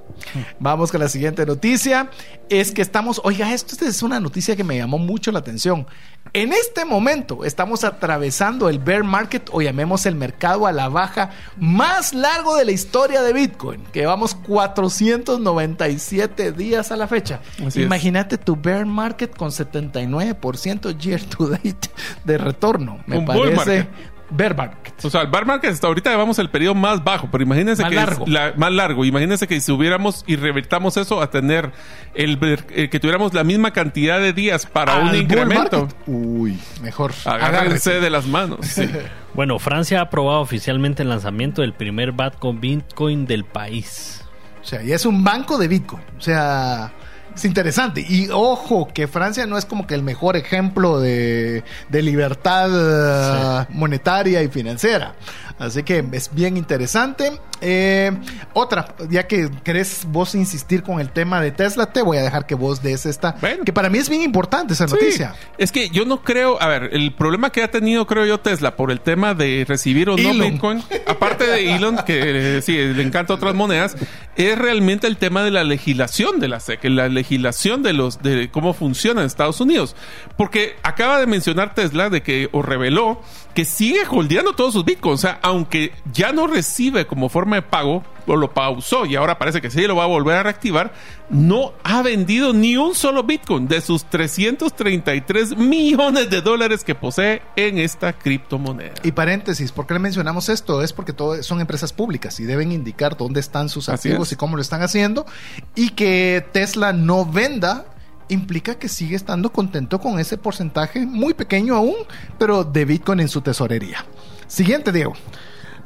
[SPEAKER 1] Vamos con la siguiente noticia. Es que estamos, oiga, esto es una noticia que me llamó mucho la atención. En este momento estamos atravesando el bear market o llamemos el mercado a la baja más largo de la historia de Bitcoin, que llevamos 497 días a la fecha.
[SPEAKER 3] Así es.
[SPEAKER 1] Imagínate tu bear market con 79% year to date de retorno. Me
[SPEAKER 3] Un
[SPEAKER 1] parece. Bear market.
[SPEAKER 3] O sea, el bar market hasta ahorita llevamos el periodo más bajo, pero imagínense
[SPEAKER 1] Más
[SPEAKER 3] que
[SPEAKER 1] largo.
[SPEAKER 3] es la- más largo. Imagínense que si hubiéramos y revertamos eso a tener el, eh, que tuviéramos la misma cantidad de días para
[SPEAKER 1] Al
[SPEAKER 3] un incremento.
[SPEAKER 1] Uy, mejor.
[SPEAKER 3] Agárrense de las manos. sí. [laughs]
[SPEAKER 2] Bueno, Francia ha aprobado oficialmente el lanzamiento del primer Bitcoin Bitcoin del país.
[SPEAKER 1] O sea, y es un banco de Bitcoin. O sea, es interesante. Y ojo, que Francia no es como que el mejor ejemplo de, de libertad eh, monetaria y financiera. Así que es bien interesante. Eh, otra, ya que querés vos insistir con el tema de Tesla, te voy a dejar que vos des esta.
[SPEAKER 3] Bueno.
[SPEAKER 1] Que para mí es bien importante esa
[SPEAKER 3] Sí.
[SPEAKER 1] noticia.
[SPEAKER 3] Es que yo no creo, a ver, el problema que ha tenido, creo yo, Tesla por el tema de recibir o no
[SPEAKER 1] Elon.
[SPEAKER 3] Bitcoin, aparte de Elon, que eh, sí, le encanta otras monedas, es realmente el tema de la legislación de la SEC, la legislación de los de cómo funciona en Estados Unidos. Porque acaba de mencionar Tesla de que, o reveló, que sigue holdeando todos sus Bitcoins. O sea, aunque ya no recibe como forma de pago, o lo pausó y ahora parece que sí lo va a volver a reactivar, no ha vendido ni un solo Bitcoin de sus 333 millones de dólares que posee en esta criptomoneda.
[SPEAKER 1] Y paréntesis, ¿por qué le mencionamos esto? Es porque todo, son empresas públicas y deben indicar dónde están sus
[SPEAKER 3] Así
[SPEAKER 1] activos
[SPEAKER 3] es.
[SPEAKER 1] y cómo lo están haciendo. Y que Tesla no venda implica que sigue estando contento con ese porcentaje muy pequeño aún, pero de Bitcoin en su tesorería. Siguiente, Diego.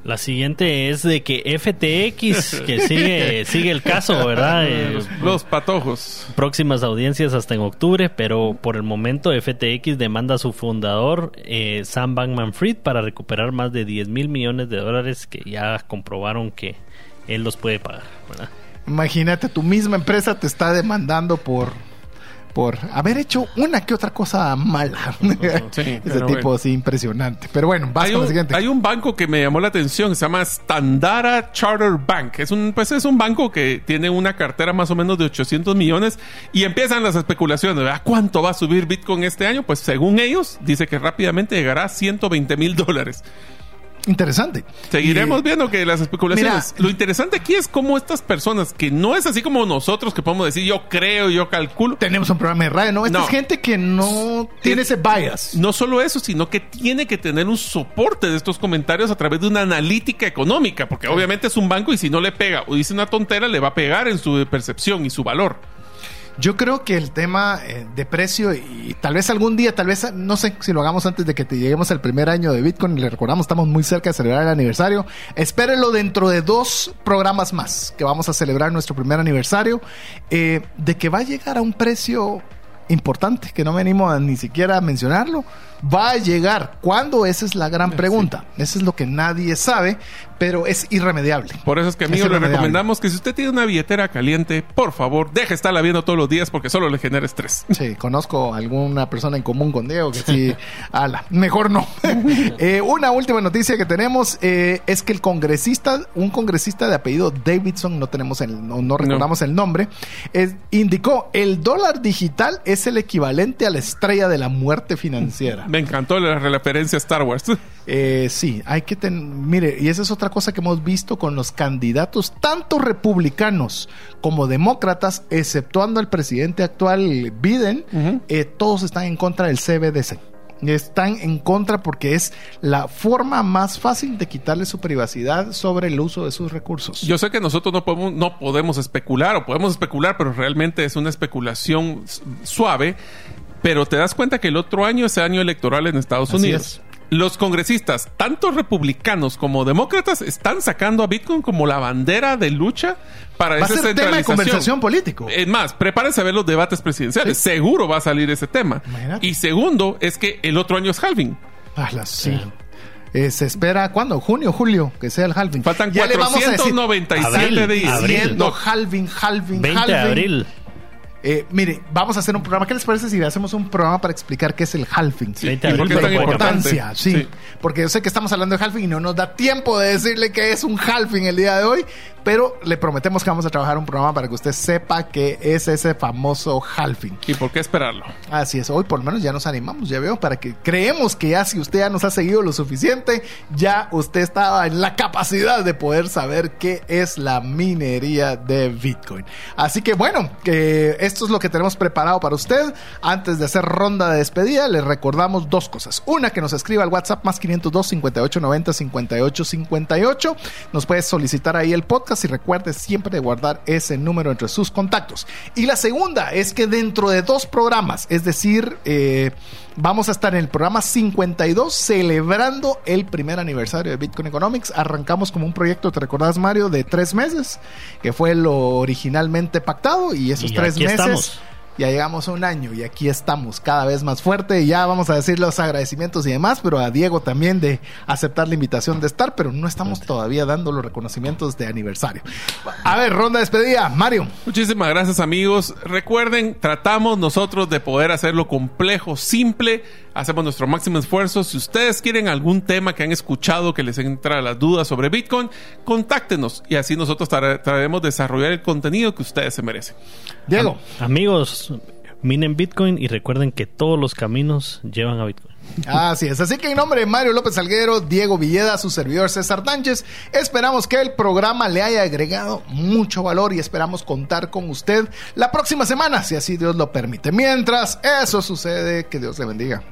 [SPEAKER 2] La siguiente es de que FTX, que sigue, [laughs] sigue el caso, ¿verdad? Eh,
[SPEAKER 3] Los, los patojos.
[SPEAKER 2] próximas audiencias hasta en octubre, pero por el momento FTX demanda a su fundador, eh, Sam Bankman Fried, para recuperar más de 10 mil millones de dólares que ya comprobaron que él los puede pagar, ¿verdad?
[SPEAKER 1] Imagínate, tu misma empresa te está demandando por por haber hecho una que otra cosa mala. [laughs]
[SPEAKER 3] Sí,
[SPEAKER 1] Ese tipo
[SPEAKER 3] bueno.
[SPEAKER 1] así impresionante. Pero bueno, vas
[SPEAKER 3] Hay
[SPEAKER 1] con la
[SPEAKER 3] un,
[SPEAKER 1] siguiente.
[SPEAKER 3] hay un banco que me llamó la atención se llama Standara Charter Bank. Es un, pues es un banco que tiene una cartera más o menos de 800 millones y empiezan las especulaciones. ¿verdad? ¿Cuánto va a subir Bitcoin este año? Pues según ellos, dice que rápidamente llegará a 120 mil dólares.
[SPEAKER 1] Interesante.
[SPEAKER 3] Seguiremos
[SPEAKER 1] Y-
[SPEAKER 3] viendo que las especulaciones.
[SPEAKER 1] Mira-
[SPEAKER 3] Lo interesante aquí es cómo estas personas, que no es así como nosotros que podemos decir yo creo, yo calculo.
[SPEAKER 1] tenemos un programa de radio, ¿no? Esta
[SPEAKER 3] No.
[SPEAKER 1] es gente que no tiene
[SPEAKER 3] Es-
[SPEAKER 1] ese bias.
[SPEAKER 3] No solo eso, sino que tiene que tener un soporte de estos comentarios a través de una analítica económica, porque obviamente es un banco y si no le pega o dice una tontera, le va a pegar en su percepción y su valor.
[SPEAKER 1] Yo creo que el tema eh, de precio y tal vez algún día, tal vez, no sé si lo hagamos antes de que te lleguemos al primer año de Bitcoin, le recordamos, estamos muy cerca de celebrar el aniversario. Espérenlo dentro de dos programas más que vamos a celebrar nuestro primer aniversario, eh, de que va a llegar a un precio importante, que no venimos a ni siquiera a mencionarlo, va a llegar. ¿Cuándo? Esa es la gran pregunta. Eso es lo que nadie sabe, pero es irremediable.
[SPEAKER 3] Por eso es que, amigos, le recomendamos que si usted tiene una billetera caliente, por favor, deje estarla viendo todos los días porque solo le genera estrés. [laughs]
[SPEAKER 1] Sí, conozco a alguna persona en común con Diego que sí, [laughs] ala, mejor no. [laughs] Eh, una última noticia que tenemos eh, es que el congresista, un congresista de apellido Davidson, no tenemos el, no, no recordamos el nombre, es- indicó el dólar digital es el equivalente a la estrella de la muerte financiera.
[SPEAKER 3] Me encantó la referencia a Star Wars.
[SPEAKER 1] Eh, sí, hay que tener, mire, y esa es otra cosa que hemos visto con los candidatos, tanto republicanos como demócratas, exceptuando al presidente actual Biden, eh, todos están en contra del CBDC. Están en contra porque es la forma más fácil de quitarle su privacidad sobre el uso de sus recursos.
[SPEAKER 3] Yo sé que nosotros no podemos, no podemos especular o podemos especular, pero realmente es una especulación suave. Pero te das cuenta que el otro año es año electoral en Estados
[SPEAKER 1] Así
[SPEAKER 3] Unidos. Los congresistas, tanto republicanos como demócratas, están sacando a Bitcoin como la bandera de lucha para
[SPEAKER 1] Va a
[SPEAKER 3] esa
[SPEAKER 1] ser tema de conversación político.
[SPEAKER 3] Es más, prepárense a ver los debates presidenciales. Seguro va a salir ese tema.
[SPEAKER 1] Imagínate.
[SPEAKER 3] Y segundo, es que el otro año es halving.
[SPEAKER 1] Ala, sí. Eh, se espera, ¿cuándo? ¿Junio, julio? Que sea el halving.
[SPEAKER 3] Faltan
[SPEAKER 1] Ya le vamos a decir,
[SPEAKER 3] 497
[SPEAKER 2] Abril,
[SPEAKER 3] días.
[SPEAKER 2] abril.
[SPEAKER 3] No,
[SPEAKER 1] halving, halving,
[SPEAKER 2] 20 de abril.
[SPEAKER 1] Eh, mire, vamos a hacer un programa. ¿Qué les parece si hacemos un programa para explicar qué es el halving?
[SPEAKER 3] Sí,
[SPEAKER 2] ¿y
[SPEAKER 3] ¿Y
[SPEAKER 2] por qué
[SPEAKER 3] qué
[SPEAKER 2] es tan
[SPEAKER 1] importancia, sí.
[SPEAKER 3] Sí.
[SPEAKER 1] Porque yo sé que estamos hablando de halving y no nos da tiempo de decirle que es un halving el día de hoy, pero le prometemos que vamos a trabajar un programa para que usted sepa qué es ese famoso halving.
[SPEAKER 3] ¿Y por qué esperarlo?
[SPEAKER 1] Así es, hoy por lo menos ya nos animamos, ya veo, para que creemos que ya si usted ya nos ha seguido lo suficiente, ya usted estaba en la capacidad de poder saber qué es la minería de Bitcoin. Así que bueno, que esto es lo que tenemos preparado para usted. Antes de hacer ronda de despedida, le recordamos dos cosas. Una, que nos escriba al WhatsApp más 502 58 90 58 58. Nos puede solicitar ahí el podcast y recuerde siempre de guardar ese número entre sus contactos. Y la segunda es que dentro de dos programas, es decir, eh, vamos a estar en el programa 52 celebrando el primer aniversario de Bitcoin Economics. Arrancamos como un proyecto, ¿te recordás Mario? De tres meses, que fue lo originalmente pactado y esos
[SPEAKER 2] Y
[SPEAKER 1] tres meses...
[SPEAKER 2] estamos.
[SPEAKER 1] Ya llegamos a un año y aquí estamos cada vez más fuerte. Ya vamos a decir los agradecimientos y demás, pero a Diego también de aceptar la invitación de estar, pero no estamos todavía dando los reconocimientos de aniversario. A ver, ronda de despedida. Mario.
[SPEAKER 3] Muchísimas gracias amigos. Recuerden, tratamos nosotros de poder hacerlo complejo, simple. Hacemos nuestro máximo esfuerzo. Si ustedes quieren algún tema que han escuchado que les entra las dudas sobre Bitcoin, contáctenos y así nosotros tra- trataremos de desarrollar el contenido que ustedes se merecen.
[SPEAKER 1] Diego.
[SPEAKER 2] Amigos, minen Bitcoin y recuerden que todos los caminos llevan a Bitcoin.
[SPEAKER 1] Así es. Así que en nombre de Mario López Alguero, Diego Villeda, su servidor César Tánchez, esperamos que el programa le haya agregado mucho valor y esperamos contar con usted la próxima semana, si así Dios lo permite. Mientras eso sucede, que Dios le bendiga.